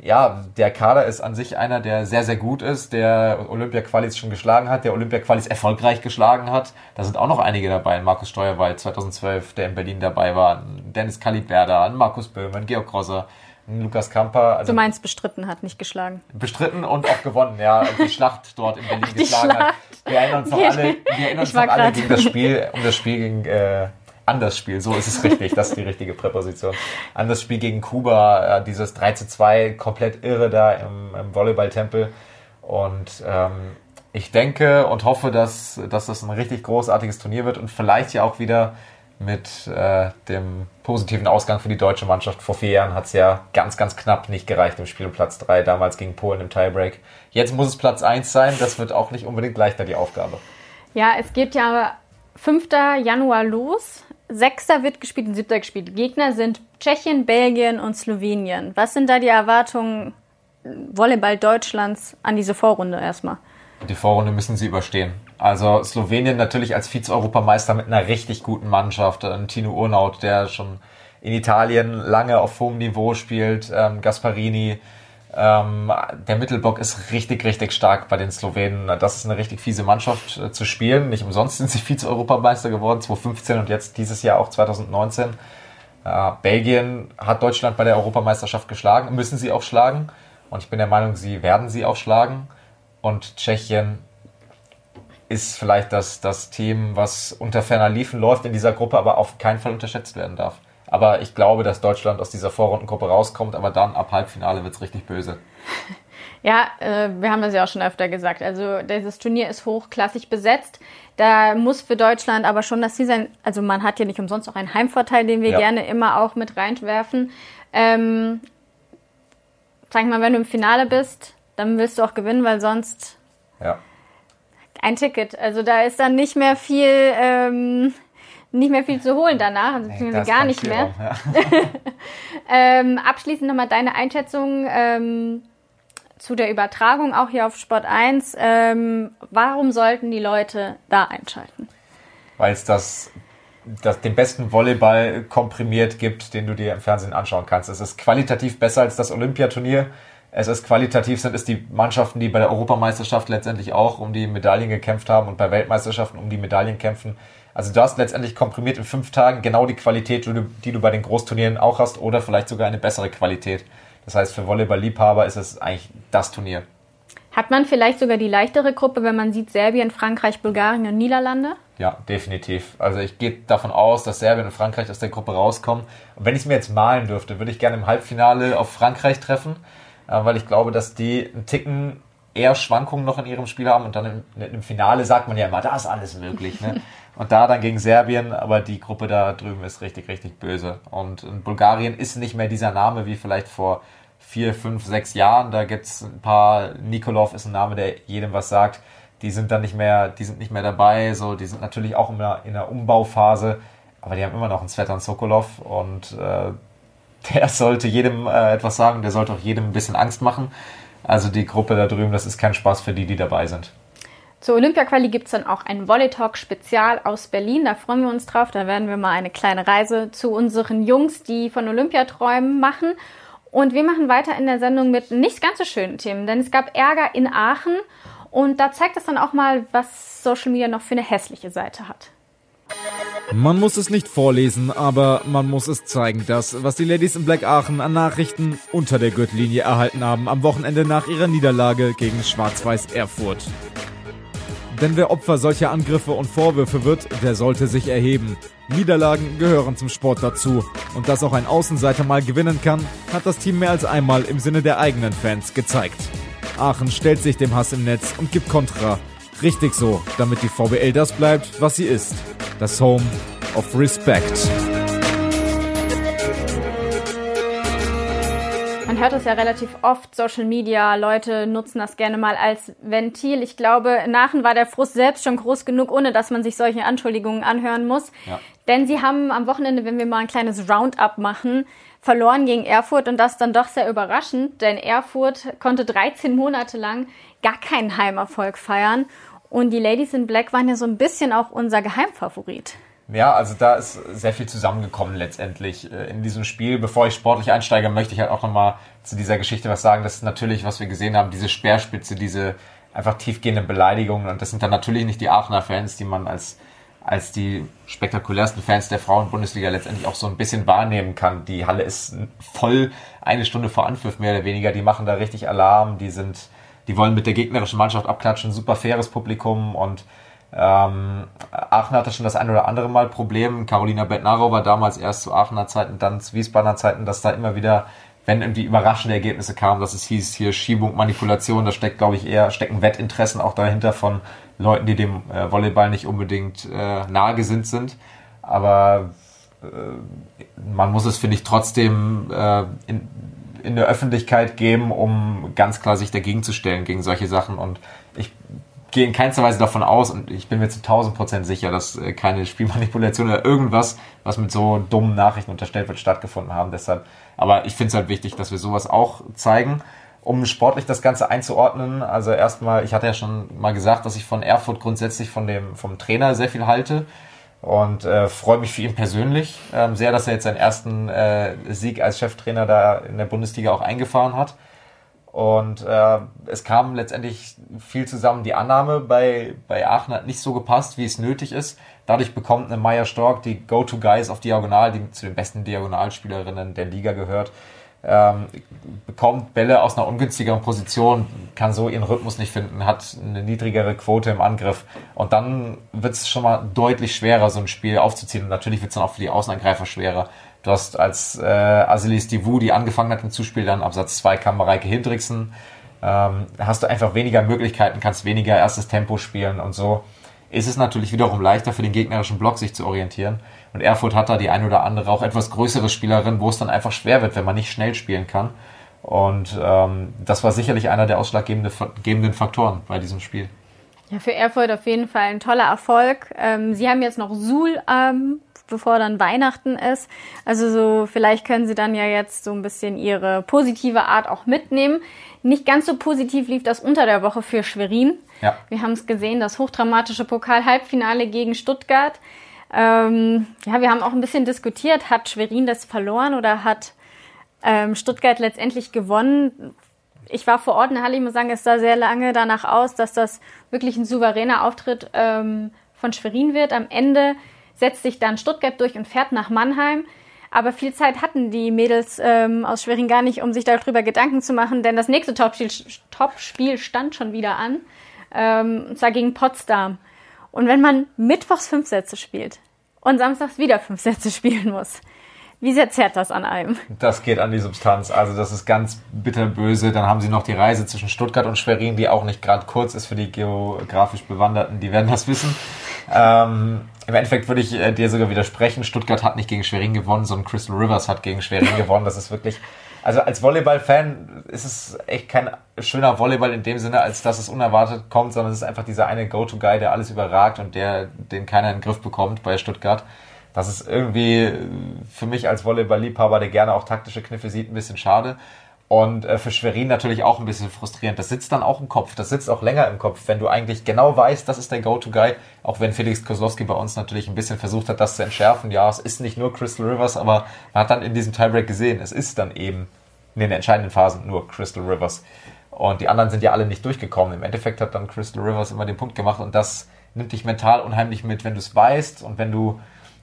ja, der Kader ist an sich einer, der sehr, sehr gut ist, der Olympia-Qualis schon geschlagen hat, der Olympia-Qualis erfolgreich geschlagen hat. Da sind auch noch einige dabei. Markus Steuerwald 2012, der in Berlin dabei war, Dennis Kaliberda, Markus Böhme, Georg Grosser, Lukas Kamper. Also du meinst bestritten hat, nicht geschlagen. Bestritten und auch gewonnen, ja. Die Schlacht dort in Berlin geschlagen Schlacht. hat. Wir erinnern uns noch alle, wir erinnern uns noch alle gegen das Spiel, um das Spiel gegen äh, an das Spiel, so ist es richtig, das ist die richtige Präposition. An das Spiel gegen Kuba, äh, dieses 3 zu 2, komplett irre da im, im Volleyballtempel. Und ähm, ich denke und hoffe, dass, dass das ein richtig großartiges Turnier wird und vielleicht ja auch wieder mit äh, dem positiven Ausgang für die deutsche Mannschaft. Vor vier Jahren hat es ja ganz, ganz knapp nicht gereicht im Spiel um Platz 3, damals gegen Polen im Tiebreak. Jetzt muss es Platz 1 sein, das wird auch nicht unbedingt leichter die Aufgabe. Ja, es geht ja 5. Januar los. Sechster wird gespielt und siebter gespielt. Gegner sind Tschechien, Belgien und Slowenien. Was sind da die Erwartungen Volleyball Deutschlands an diese Vorrunde erstmal? Die Vorrunde müssen sie überstehen. Also Slowenien natürlich als Vize-Europameister mit einer richtig guten Mannschaft. Ein Tino Urnaut, der schon in Italien lange auf hohem Niveau spielt. Ähm, Gasparini, ähm, der Mittelblock ist richtig, richtig stark bei den Slowenen. Das ist eine richtig fiese Mannschaft äh, zu spielen. Nicht umsonst sind sie Vize-Europameister geworden, 2015 und jetzt dieses Jahr auch 2019. Äh, Belgien hat Deutschland bei der Europameisterschaft geschlagen, müssen sie auch schlagen. Und ich bin der Meinung, sie werden sie auch schlagen. Und Tschechien ist vielleicht das, das Team, was unter ferner Liefen läuft in dieser Gruppe, aber auf keinen Fall unterschätzt werden darf. Aber ich glaube, dass Deutschland aus dieser Vorrundengruppe rauskommt, aber dann ab Halbfinale wird es richtig böse. Ja, äh, wir haben das ja auch schon öfter gesagt. Also dieses Turnier ist hochklassig besetzt. Da muss für Deutschland aber schon das Ziel sein, also man hat ja nicht umsonst auch einen Heimvorteil, den wir ja. gerne immer auch mit reinwerfen. Ähm, sag mal, wenn du im Finale bist, dann willst du auch gewinnen, weil sonst ja. ein Ticket. Also da ist dann nicht mehr viel ähm, nicht mehr viel zu holen danach, also beziehungsweise gar nicht mehr. Ja. ähm, abschließend nochmal deine Einschätzung ähm, zu der Übertragung, auch hier auf Sport 1. Ähm, warum sollten die Leute da einschalten? Weil es das das, den besten Volleyball komprimiert gibt, den du dir im Fernsehen anschauen kannst. Es ist qualitativ besser als das Olympiaturnier. Es ist qualitativ, sind es die Mannschaften, die bei der Europameisterschaft letztendlich auch um die Medaillen gekämpft haben und bei Weltmeisterschaften um die Medaillen kämpfen. Also du hast letztendlich komprimiert in fünf Tagen genau die Qualität, die du bei den Großturnieren auch hast oder vielleicht sogar eine bessere Qualität. Das heißt, für Volleyball-Liebhaber ist es eigentlich das Turnier. Hat man vielleicht sogar die leichtere Gruppe, wenn man sieht Serbien, Frankreich, Bulgarien und Niederlande? Ja, definitiv. Also ich gehe davon aus, dass Serbien und Frankreich aus der Gruppe rauskommen. Und wenn ich es mir jetzt malen dürfte, würde ich gerne im Halbfinale auf Frankreich treffen, äh, weil ich glaube, dass die einen Ticken eher Schwankungen noch in ihrem Spiel haben und dann im, im Finale sagt man ja immer, da ist alles möglich. Ne? Und da dann gegen Serbien, aber die Gruppe da drüben ist richtig, richtig böse. Und in Bulgarien ist nicht mehr dieser Name wie vielleicht vor vier, fünf, sechs Jahren. Da gibt's ein paar, Nikolov ist ein Name, der jedem was sagt. Die sind dann nicht mehr, die sind nicht mehr dabei. So, die sind natürlich auch immer in der Umbauphase, aber die haben immer noch einen Svetan Sokolov und äh, der sollte jedem äh, etwas sagen, der sollte auch jedem ein bisschen Angst machen. Also die Gruppe da drüben, das ist kein Spaß für die, die dabei sind. Zur Olympia-Quali gibt es dann auch ein Volley Talk Spezial aus Berlin. Da freuen wir uns drauf. Da werden wir mal eine kleine Reise zu unseren Jungs, die von Olympiaträumen machen. Und wir machen weiter in der Sendung mit nicht ganz so schönen Themen, denn es gab Ärger in Aachen und da zeigt es dann auch mal, was Social Media noch für eine hässliche Seite hat. Man muss es nicht vorlesen, aber man muss es zeigen, das, was die Ladies in Black Aachen an Nachrichten unter der Gürtellinie erhalten haben am Wochenende nach ihrer Niederlage gegen Schwarz-Weiß Erfurt. Denn wer Opfer solcher Angriffe und Vorwürfe wird, der sollte sich erheben. Niederlagen gehören zum Sport dazu. Und dass auch ein Außenseiter mal gewinnen kann, hat das Team mehr als einmal im Sinne der eigenen Fans gezeigt. Aachen stellt sich dem Hass im Netz und gibt Kontra. Richtig so, damit die VBL das bleibt, was sie ist. Das Home of Respect. Hört es ja relativ oft, Social Media, Leute nutzen das gerne mal als Ventil. Ich glaube, in Aachen war der Frust selbst schon groß genug, ohne dass man sich solche Anschuldigungen anhören muss. Ja. Denn sie haben am Wochenende, wenn wir mal ein kleines Roundup machen, verloren gegen Erfurt und das dann doch sehr überraschend, denn Erfurt konnte 13 Monate lang gar keinen Heimerfolg feiern und die Ladies in Black waren ja so ein bisschen auch unser Geheimfavorit. Ja, also da ist sehr viel zusammengekommen letztendlich äh, in diesem Spiel. Bevor ich sportlich einsteige, möchte ich halt auch nochmal zu dieser Geschichte was sagen. Das ist natürlich, was wir gesehen haben, diese Speerspitze, diese einfach tiefgehenden Beleidigungen. Und das sind dann natürlich nicht die Aachener Fans, die man als, als die spektakulärsten Fans der Frauenbundesliga letztendlich auch so ein bisschen wahrnehmen kann. Die Halle ist voll eine Stunde vor Anpfiff mehr oder weniger. Die machen da richtig Alarm. Die sind, die wollen mit der gegnerischen Mannschaft abklatschen. Super faires Publikum und ähm, Aachen hatte schon das ein oder andere Mal Problem. Carolina Bettnaro war damals erst zu Aachener Zeiten, dann zu Wiesbadener Zeiten, dass da immer wieder, wenn irgendwie überraschende Ergebnisse kamen, dass es hieß, hier Schiebung, Manipulation, da steckt, glaube ich, eher, stecken Wettinteressen auch dahinter von Leuten, die dem äh, Volleyball nicht unbedingt äh, nahe gesinnt sind. Aber äh, man muss es, finde ich, trotzdem äh, in, in der Öffentlichkeit geben, um ganz klar sich dagegen zu stellen, gegen solche Sachen. Und ich gehe in keinster Weise davon aus und ich bin mir zu 1000 Prozent sicher, dass äh, keine Spielmanipulation oder irgendwas, was mit so dummen Nachrichten unterstellt wird, stattgefunden haben. Deshalb, aber ich finde es halt wichtig, dass wir sowas auch zeigen. Um sportlich das Ganze einzuordnen, also erstmal, ich hatte ja schon mal gesagt, dass ich von Erfurt grundsätzlich von dem, vom Trainer sehr viel halte und äh, freue mich für ihn persönlich ähm, sehr, dass er jetzt seinen ersten äh, Sieg als Cheftrainer da in der Bundesliga auch eingefahren hat. Und äh, es kam letztendlich viel zusammen. Die Annahme bei, bei Aachen hat nicht so gepasst, wie es nötig ist. Dadurch bekommt eine Maya Stork, die Go-To-Guys auf Diagonal, die zu den besten Diagonalspielerinnen der Liga gehört, ähm, bekommt Bälle aus einer ungünstigeren Position, kann so ihren Rhythmus nicht finden, hat eine niedrigere Quote im Angriff. Und dann wird es schon mal deutlich schwerer, so ein Spiel aufzuziehen. Und natürlich wird es dann auch für die Außenangreifer schwerer. Du hast als äh, Asilis Divu, die angefangen hat im Zuspiel, dann ab Satz 2 kam Mareike Hindriksen. Ähm, hast du einfach weniger Möglichkeiten, kannst weniger erstes Tempo spielen und so ist es natürlich wiederum leichter für den gegnerischen Block sich zu orientieren. Und Erfurt hat da die ein oder andere auch etwas größere Spielerin, wo es dann einfach schwer wird, wenn man nicht schnell spielen kann. Und ähm, das war sicherlich einer der ausschlaggebenden Faktoren bei diesem Spiel. Ja, für Erfurt auf jeden Fall ein toller Erfolg. Ähm, Sie haben jetzt noch Suhl ähm, bevor dann Weihnachten ist. Also so, vielleicht können Sie dann ja jetzt so ein bisschen Ihre positive Art auch mitnehmen. Nicht ganz so positiv lief das unter der Woche für Schwerin. Ja. Wir haben es gesehen, das hochdramatische Pokal-Halbfinale gegen Stuttgart. Ähm, ja, wir haben auch ein bisschen diskutiert, hat Schwerin das verloren oder hat ähm, Stuttgart letztendlich gewonnen? Ich war vor Ort in Halle, ich muss sagen, es sah sehr lange danach aus, dass das wirklich ein souveräner Auftritt ähm, von Schwerin wird. Am Ende setzt sich dann Stuttgart durch und fährt nach Mannheim. Aber viel Zeit hatten die Mädels ähm, aus Schwerin gar nicht, um sich darüber Gedanken zu machen, denn das nächste Topspiel, Topspiel stand schon wieder an, ähm, und zwar gegen Potsdam. Und wenn man mittwochs fünf Sätze spielt und samstags wieder fünf Sätze spielen muss, wie sehr zerrt das an einem? Das geht an die Substanz. Also das ist ganz bitterböse. Dann haben sie noch die Reise zwischen Stuttgart und Schwerin, die auch nicht gerade kurz ist für die geografisch Bewanderten. Die werden das wissen. Ähm, Im Endeffekt würde ich äh, dir sogar widersprechen. Stuttgart hat nicht gegen Schwerin gewonnen, sondern Crystal Rivers hat gegen Schwerin gewonnen. Das ist wirklich... Also als Volleyball-Fan ist es echt kein schöner Volleyball in dem Sinne, als dass es unerwartet kommt, sondern es ist einfach dieser eine Go-To-Guy, der alles überragt und der, den keiner in den Griff bekommt bei Stuttgart. Das ist irgendwie für mich als Volleyball-Liebhaber, der gerne auch taktische Kniffe sieht, ein bisschen schade. Und äh, für Schwerin natürlich auch ein bisschen frustrierend. Das sitzt dann auch im Kopf, das sitzt auch länger im Kopf, wenn du eigentlich genau weißt, das ist der Go-To-Guy. Auch wenn Felix Kozlowski bei uns natürlich ein bisschen versucht hat, das zu entschärfen. Ja, es ist nicht nur Crystal Rivers, aber man hat dann in diesem Tiebreak gesehen, es ist dann eben in den entscheidenden Phasen nur Crystal Rivers. Und die anderen sind ja alle nicht durchgekommen. Im Endeffekt hat dann Crystal Rivers immer den Punkt gemacht und das nimmt dich mental unheimlich mit, wenn du es weißt und wenn du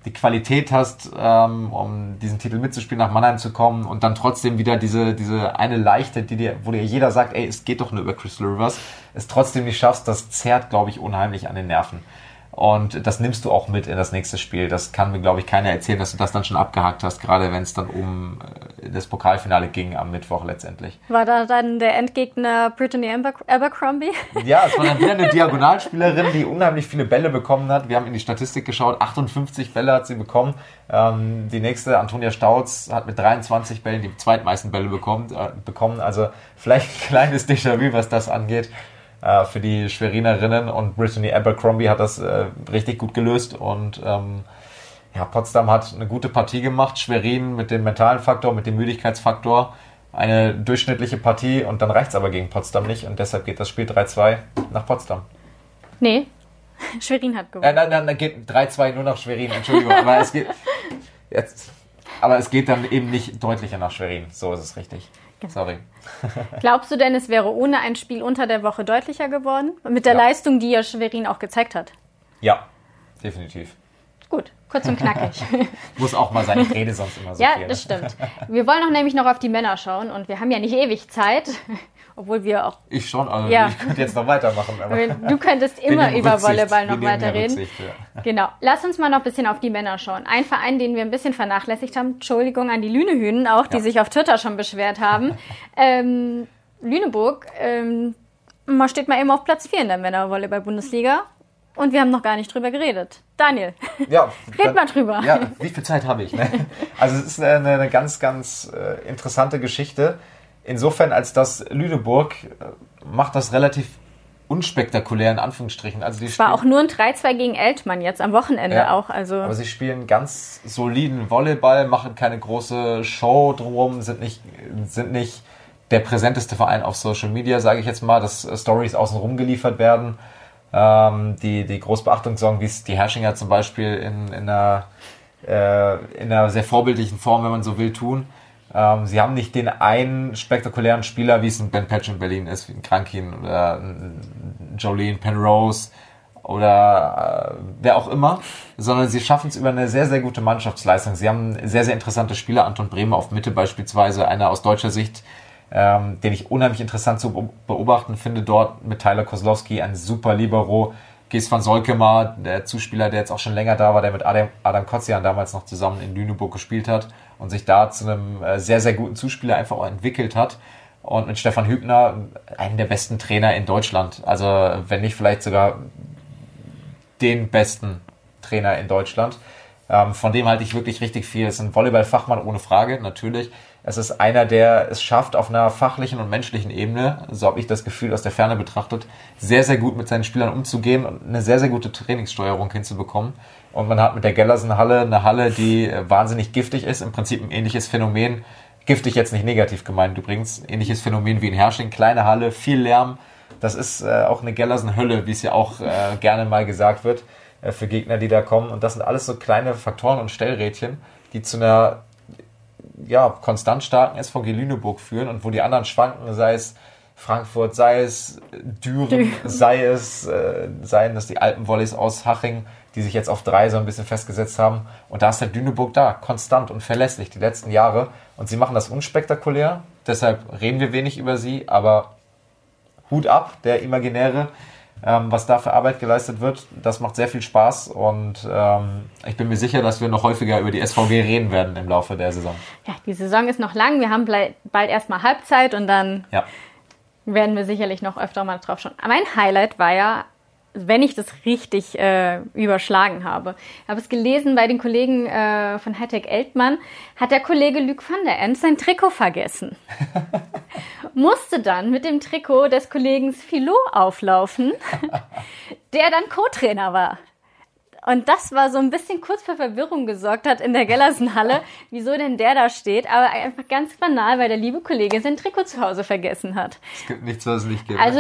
die Qualität hast, ähm, um diesen Titel mitzuspielen, nach Mannheim zu kommen und dann trotzdem wieder diese, diese eine Leichte, die dir, wo dir jeder sagt, ey, es geht doch nur über Crystal Rivers, es trotzdem nicht schaffst, das zerrt, glaube ich, unheimlich an den Nerven. Und das nimmst du auch mit in das nächste Spiel. Das kann mir, glaube ich, keiner erzählen, dass du das dann schon abgehakt hast, gerade wenn es dann um äh, das Pokalfinale ging am Mittwoch letztendlich. War da dann der Endgegner Brittany Abercrombie? Ja, es war dann wieder eine Diagonalspielerin, die unheimlich viele Bälle bekommen hat. Wir haben in die Statistik geschaut, 58 Bälle hat sie bekommen. Ähm, die nächste, Antonia Stauz, hat mit 23 Bällen die zweitmeisten Bälle bekommen. Äh, bekommen. Also vielleicht ein kleines Déjà-vu, was das angeht äh, für die Schwerinerinnen und Brittany Abercrombie hat das äh, richtig gut gelöst und ähm, ja, Potsdam hat eine gute Partie gemacht, Schwerin mit dem mentalen Faktor, mit dem Müdigkeitsfaktor eine durchschnittliche Partie und dann reicht es aber gegen Potsdam nicht und deshalb geht das Spiel 3-2 nach Potsdam. Nee, Schwerin hat gewonnen. Äh, nein, nein, nein, geht 3-2 nur nach Schwerin, Entschuldigung, aber es geht jetzt, aber es geht dann eben nicht deutlicher nach Schwerin, so ist es richtig. Sorry. Glaubst du denn, es wäre ohne ein Spiel unter der Woche deutlicher geworden? Mit der ja. Leistung, die ja Schwerin auch gezeigt hat? Ja, definitiv. Gut, kurz und knackig. Muss auch mal seine Rede sonst immer so Ja, viel, das stimmt. Wir wollen auch nämlich noch auf die Männer schauen und wir haben ja nicht ewig Zeit. Obwohl wir auch. Ich schon, also ja. ich könnte jetzt noch weitermachen. du könntest immer über Volleyball noch weiterreden. Rücksicht, ja. Genau. Lass uns mal noch ein bisschen auf die Männer schauen. Ein Verein, den wir ein bisschen vernachlässigt haben, Entschuldigung an die Lünehühnen auch, die ja. sich auf Twitter schon beschwert haben. ähm, Lüneburg, ähm, man steht mal eben auf Platz 4 in der Männervolleyball-Bundesliga. Und wir haben noch gar nicht drüber geredet. Daniel, ja, red dann, mal drüber. Ja, wie viel Zeit habe ich? Ne? Also es ist eine, eine ganz, ganz äh, interessante Geschichte insofern, als dass Lüneburg äh, macht das relativ unspektakulär in Anführungsstrichen. Also die es war auch nur ein 3-2 gegen Eltmann jetzt am Wochenende ja, auch. Also. Aber sie spielen ganz soliden Volleyball, machen keine große Show drum, sind nicht, sind nicht der präsenteste Verein auf Social Media, sage ich jetzt mal, dass Stories außenrum geliefert werden, ähm, die, die Großbeachtung sorgen, wie es die Herrschinger zum Beispiel in, in, einer, äh, in einer sehr vorbildlichen Form, wenn man so will, tun. Ähm, sie haben nicht den einen spektakulären Spieler, wie es ein Ben Patch in Berlin ist, wie ein Krankin oder ein Jolene Penrose oder äh, wer auch immer, sondern sie schaffen es über eine sehr, sehr gute Mannschaftsleistung. Sie haben sehr, sehr interessante Spieler, Anton Bremer auf Mitte beispielsweise, einer aus deutscher Sicht, ähm, den ich unheimlich interessant zu beobachten finde, dort mit Tyler Kozlowski, ein super Libero, Gees van Solkema, der Zuspieler, der jetzt auch schon länger da war, der mit Adam, Adam Kotzian damals noch zusammen in Lüneburg gespielt hat und sich da zu einem äh, sehr, sehr guten Zuspieler einfach auch entwickelt hat. Und mit Stefan Hübner, einen der besten Trainer in Deutschland. Also wenn nicht vielleicht sogar den besten Trainer in Deutschland. Ähm, von dem halte ich wirklich richtig viel. Es ist ein Volleyball-Fachmann ohne Frage, natürlich. Es ist einer, der es schafft, auf einer fachlichen und menschlichen Ebene, so habe ich das Gefühl aus der Ferne betrachtet, sehr, sehr gut mit seinen Spielern umzugehen und eine sehr, sehr gute Trainingssteuerung hinzubekommen. Und man hat mit der Gellersen-Halle eine Halle, die wahnsinnig giftig ist, im Prinzip ein ähnliches Phänomen. Giftig jetzt nicht negativ gemeint übrigens, ähnliches Phänomen wie in Hersching. Kleine Halle, viel Lärm. Das ist äh, auch eine Gellersen-Hölle, wie es ja auch äh, gerne mal gesagt wird. äh, für Gegner, die da kommen. Und das sind alles so kleine Faktoren und Stellrädchen, die zu einer ja, konstant starken SVG Lüneburg führen und wo die anderen schwanken, sei es Frankfurt, sei es Düren, sei es, äh, seien das die Alpenvolleys aus Haching, die sich jetzt auf drei so ein bisschen festgesetzt haben. Und da ist der Lüneburg da, konstant und verlässlich die letzten Jahre. Und sie machen das unspektakulär, deshalb reden wir wenig über sie, aber Hut ab, der Imaginäre ähm, was da für Arbeit geleistet wird. Das macht sehr viel Spaß und ähm, ich bin mir sicher, dass wir noch häufiger über die SVG reden werden im Laufe der Saison. Ja, die Saison ist noch lang. Wir haben bald erstmal Halbzeit und dann ja. werden wir sicherlich noch öfter mal drauf schauen. Mein Highlight war ja wenn ich das richtig äh, überschlagen habe. Ich habe es gelesen bei den Kollegen äh, von Hightech Eltmann, hat der Kollege Luc van der End sein Trikot vergessen. Musste dann mit dem Trikot des Kollegen Philo auflaufen, der dann Co-Trainer war. Und das war so ein bisschen kurz für Verwirrung gesorgt hat in der Gellersenhalle, wieso denn der da steht, aber einfach ganz banal, weil der liebe Kollege sein Trikot zu Hause vergessen hat. Es gibt nichts, was es nicht gibt. Also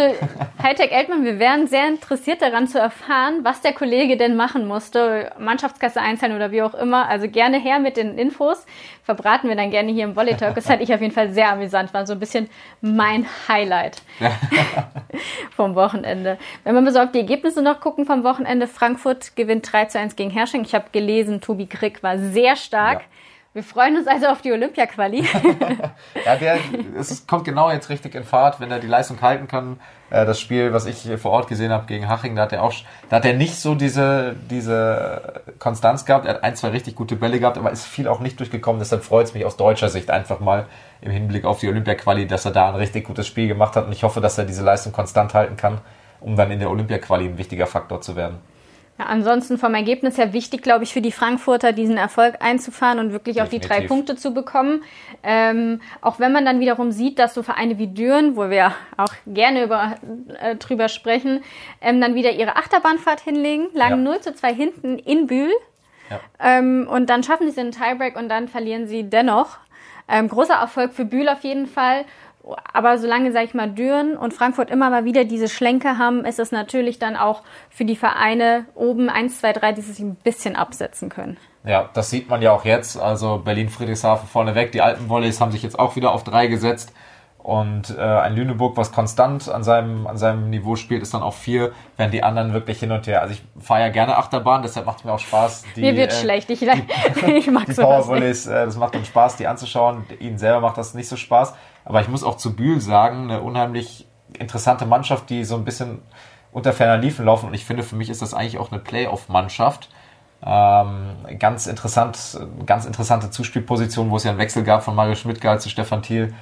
Hightech Eltmann, wir wären sehr interessiert daran zu erfahren, was der Kollege denn machen musste, Mannschaftskasse einzahlen oder wie auch immer. Also gerne her mit den Infos, verbraten wir dann gerne hier im Volley Talk. Das fand ich auf jeden Fall sehr amüsant, war so ein bisschen mein Highlight vom Wochenende. Wenn wir besorgt die Ergebnisse noch gucken vom Wochenende, Frankfurt gewinnt 3 zu 1 gegen Hersching. Ich habe gelesen, Tobi Krick war sehr stark. Ja. Wir freuen uns also auf die Olympia-Quali. ja, der, es kommt genau jetzt richtig in Fahrt, wenn er die Leistung halten kann. Äh, das Spiel, was ich vor Ort gesehen habe gegen Haching, da hat er auch, da hat er nicht so diese, diese Konstanz gehabt. Er hat ein, zwei richtig gute Bälle gehabt, aber ist viel auch nicht durchgekommen. Deshalb freut es mich aus deutscher Sicht einfach mal im Hinblick auf die Olympia-Quali, dass er da ein richtig gutes Spiel gemacht hat. Und ich hoffe, dass er diese Leistung konstant halten kann, um dann in der Olympia-Quali ein wichtiger Faktor zu werden. Ja, ansonsten vom Ergebnis her wichtig, glaube ich, für die Frankfurter diesen Erfolg einzufahren und wirklich Definitiv. auch die drei Punkte zu bekommen. Ähm, auch wenn man dann wiederum sieht, dass so Vereine wie Düren, wo wir auch gerne über, äh, drüber sprechen, ähm, dann wieder ihre Achterbahnfahrt hinlegen, lagen ja. 0 zu 2 hinten in Bühl. Ja. Ähm, und dann schaffen sie den Tiebreak und dann verlieren sie dennoch. Ähm, großer Erfolg für Bühl auf jeden Fall aber solange, sag ich mal, Düren und Frankfurt immer mal wieder diese Schlenke haben, ist es natürlich dann auch für die Vereine oben 1, 2, 3, die sich ein bisschen absetzen können. Ja, das sieht man ja auch jetzt. Also Berlin-Friedrichshafen vorneweg. Die alten Volleys haben sich jetzt auch wieder auf drei gesetzt. Und äh, ein Lüneburg, was konstant an seinem, an seinem Niveau spielt, ist dann auf vier, während die anderen wirklich hin und her. Also ich fahre ja gerne Achterbahn, deshalb macht es mir auch Spaß. Die, mir wird äh, schlecht, ich, die, ich mag die Powervolleys, äh, das macht uns Spaß, die anzuschauen. Ihnen selber macht das nicht so Spaß. Aber ich muss auch zu Bühl sagen, eine unheimlich interessante Mannschaft, die so ein bisschen unter ferner Liefen laufen. Und ich finde, für mich ist das eigentlich auch eine Playoff-Mannschaft. Ähm, ganz interessant, ganz interessante Zuspielposition, wo es ja einen Wechsel gab von Mario Schmidtgalt zu Stefan Thiel.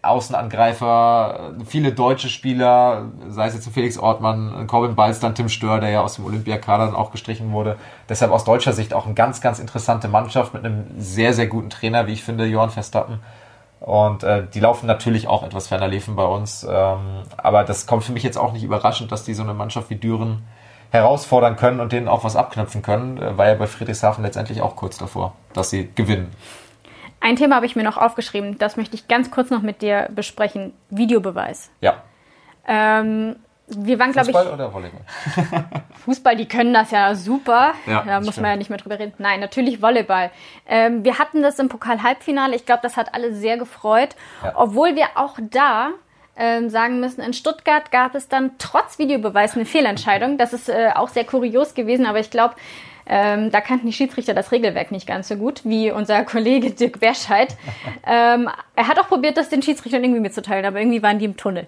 Außenangreifer, viele deutsche Spieler, sei es jetzt Felix Ortmann, Corbin Balstern, Tim Stör, der ja aus dem Olympiakader dann auch gestrichen wurde. Deshalb aus deutscher Sicht auch eine ganz, ganz interessante Mannschaft mit einem sehr, sehr guten Trainer, wie ich finde, Johann Verstappen. Und äh, die laufen natürlich auch etwas ferner liefen bei uns. Ähm, aber das kommt für mich jetzt auch nicht überraschend, dass die so eine Mannschaft wie Düren herausfordern können und denen auch was abknüpfen können. Äh, war ja bei Friedrichshafen letztendlich auch kurz davor, dass sie gewinnen. Ein Thema habe ich mir noch aufgeschrieben, das möchte ich ganz kurz noch mit dir besprechen. Videobeweis. Ja. Ähm, wir waren, glaube ich. Fußball oder Volleyball? Fußball, die können das ja super. Ja, da muss stimmt. man ja nicht mehr drüber reden. Nein, natürlich Volleyball. Ähm, wir hatten das im Pokal-Halbfinale. Ich glaube, das hat alle sehr gefreut. Ja. Obwohl wir auch da ähm, sagen müssen, in Stuttgart gab es dann trotz Videobeweis eine Fehlentscheidung. Das ist äh, auch sehr kurios gewesen, aber ich glaube, ähm, da kannten die Schiedsrichter das Regelwerk nicht ganz so gut wie unser Kollege Dirk Berscheid. ähm, er hat auch probiert, das den Schiedsrichtern irgendwie mitzuteilen, aber irgendwie waren die im Tunnel.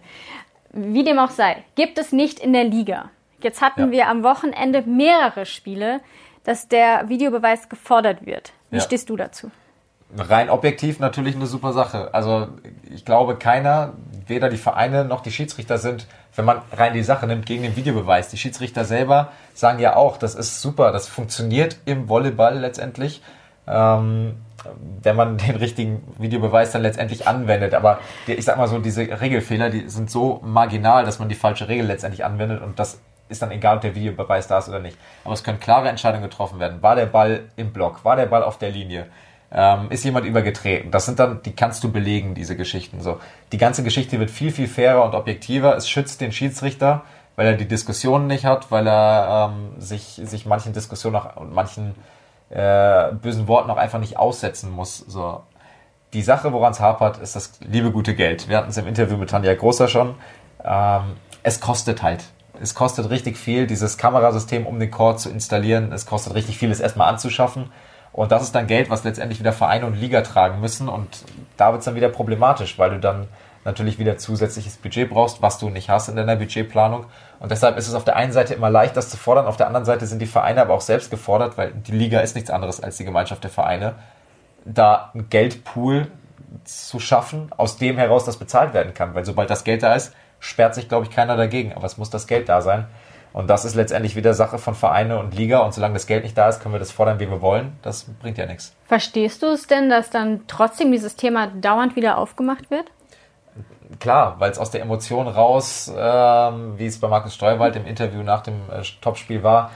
Wie dem auch sei, gibt es nicht in der Liga. Jetzt hatten ja. wir am Wochenende mehrere Spiele, dass der Videobeweis gefordert wird. Wie ja. stehst du dazu? Rein objektiv natürlich eine super Sache. Also ich glaube, keiner, weder die Vereine noch die Schiedsrichter sind, wenn man rein die Sache nimmt, gegen den Videobeweis. Die Schiedsrichter selber sagen ja auch, das ist super, das funktioniert im Volleyball letztendlich. Ähm, wenn man den richtigen Videobeweis dann letztendlich anwendet. Aber ich sag mal so, diese Regelfehler, die sind so marginal, dass man die falsche Regel letztendlich anwendet und das ist dann egal, ob der Videobeweis da ist oder nicht. Aber es können klare Entscheidungen getroffen werden. War der Ball im Block? War der Ball auf der Linie? Ähm, ist jemand übergetreten? Das sind dann, die kannst du belegen, diese Geschichten. So, die ganze Geschichte wird viel, viel fairer und objektiver. Es schützt den Schiedsrichter weil er die Diskussionen nicht hat, weil er ähm, sich, sich manchen Diskussionen und manchen äh, bösen Worten auch einfach nicht aussetzen muss. So. Die Sache, woran es hapert, ist das liebe gute Geld. Wir hatten es im Interview mit Tanja Großer schon. Ähm, es kostet halt. Es kostet richtig viel, dieses Kamerasystem um den Chord zu installieren. Es kostet richtig viel, es erstmal anzuschaffen. Und das ist dann Geld, was letztendlich wieder Vereine und Liga tragen müssen. Und da wird es dann wieder problematisch, weil du dann natürlich wieder zusätzliches Budget brauchst, was du nicht hast in deiner Budgetplanung. Und deshalb ist es auf der einen Seite immer leicht, das zu fordern, auf der anderen Seite sind die Vereine aber auch selbst gefordert, weil die Liga ist nichts anderes als die Gemeinschaft der Vereine, da einen Geldpool zu schaffen, aus dem heraus das bezahlt werden kann. Weil sobald das Geld da ist, sperrt sich, glaube ich, keiner dagegen. Aber es muss das Geld da sein. Und das ist letztendlich wieder Sache von Vereine und Liga. Und solange das Geld nicht da ist, können wir das fordern, wie wir wollen. Das bringt ja nichts. Verstehst du es denn, dass dann trotzdem dieses Thema dauernd wieder aufgemacht wird? Klar, weil es aus der Emotion raus, ähm, wie es bei Markus Steuerwald im Interview nach dem äh, Topspiel war,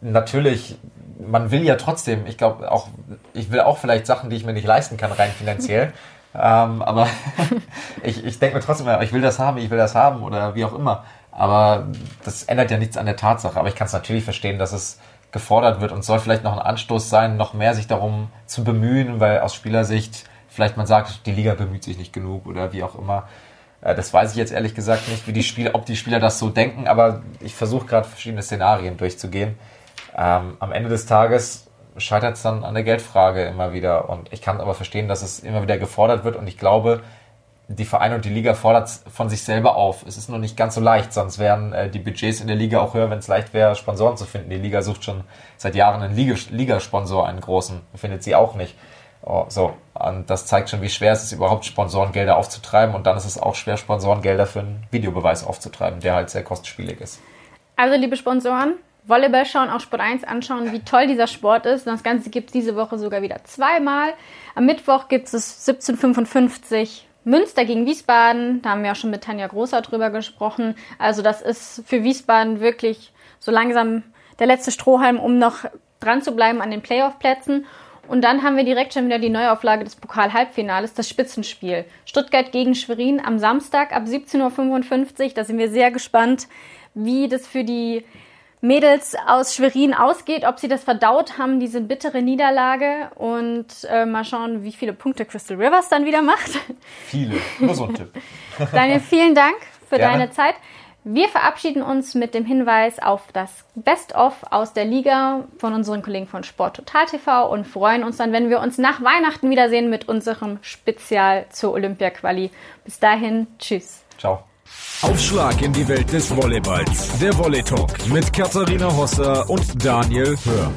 natürlich, man will ja trotzdem, ich glaube auch, ich will auch vielleicht Sachen, die ich mir nicht leisten kann, rein finanziell. ähm, aber ich, ich denke mir trotzdem, ich will das haben, ich will das haben oder wie auch immer. Aber das ändert ja nichts an der Tatsache. Aber ich kann es natürlich verstehen, dass es gefordert wird und soll vielleicht noch ein Anstoß sein, noch mehr sich darum zu bemühen, weil aus Spielersicht vielleicht man sagt, die Liga bemüht sich nicht genug oder wie auch immer. Äh, das weiß ich jetzt ehrlich gesagt nicht, wie die Spieler, ob die Spieler das so denken, aber ich versuche gerade verschiedene Szenarien durchzugehen. Ähm, am Ende des Tages scheitert es dann an der Geldfrage immer wieder. Und ich kann aber verstehen, dass es immer wieder gefordert wird. Und ich glaube, die Vereine und die Liga fordert von sich selber auf. Es ist nur nicht ganz so leicht, sonst wären äh, die Budgets in der Liga auch höher, wenn es leicht wäre, Sponsoren zu finden. Die Liga sucht schon seit Jahren einen Ligasponsor, einen großen, findet sie auch nicht. Oh, so, und das zeigt schon, wie schwer es ist, überhaupt Sponsorengelder aufzutreiben. Und dann ist es auch schwer, Sponsorengelder für einen Videobeweis aufzutreiben, der halt sehr kostspielig ist. Also, liebe Sponsoren, Volleyball schauen, auch Sport 1 anschauen, wie toll dieser Sport ist. Und das Ganze gibt es diese Woche sogar wieder zweimal. Am Mittwoch gibt es 1755 Münster gegen Wiesbaden. Da haben wir auch schon mit Tanja Großer drüber gesprochen. Also das ist für Wiesbaden wirklich so langsam der letzte Strohhalm, um noch dran zu bleiben an den Playoff-Plätzen. Und dann haben wir direkt schon wieder die Neuauflage des Pokal-Halbfinales, das Spitzenspiel. Stuttgart gegen Schwerin am Samstag ab 17.55 Uhr. Da sind wir sehr gespannt, wie das für die Mädels aus Schwerin ausgeht, ob sie das verdaut haben, diese bittere Niederlage. Und äh, mal schauen, wie viele Punkte Crystal Rivers dann wieder macht. Viele, nur so ein Tipp. Daniel, vielen Dank für Gerne. deine Zeit. Wir verabschieden uns mit dem Hinweis auf das Best-of aus der Liga von unseren Kollegen von Sport Total TV und freuen uns dann, wenn wir uns nach Weihnachten wiedersehen mit unserem Spezial zur Olympia-Quali. Bis dahin, tschüss. Ciao. Aufschlag in die Welt des Volleyballs. Der Volley Talk mit Katharina Hosser und Daniel Hör.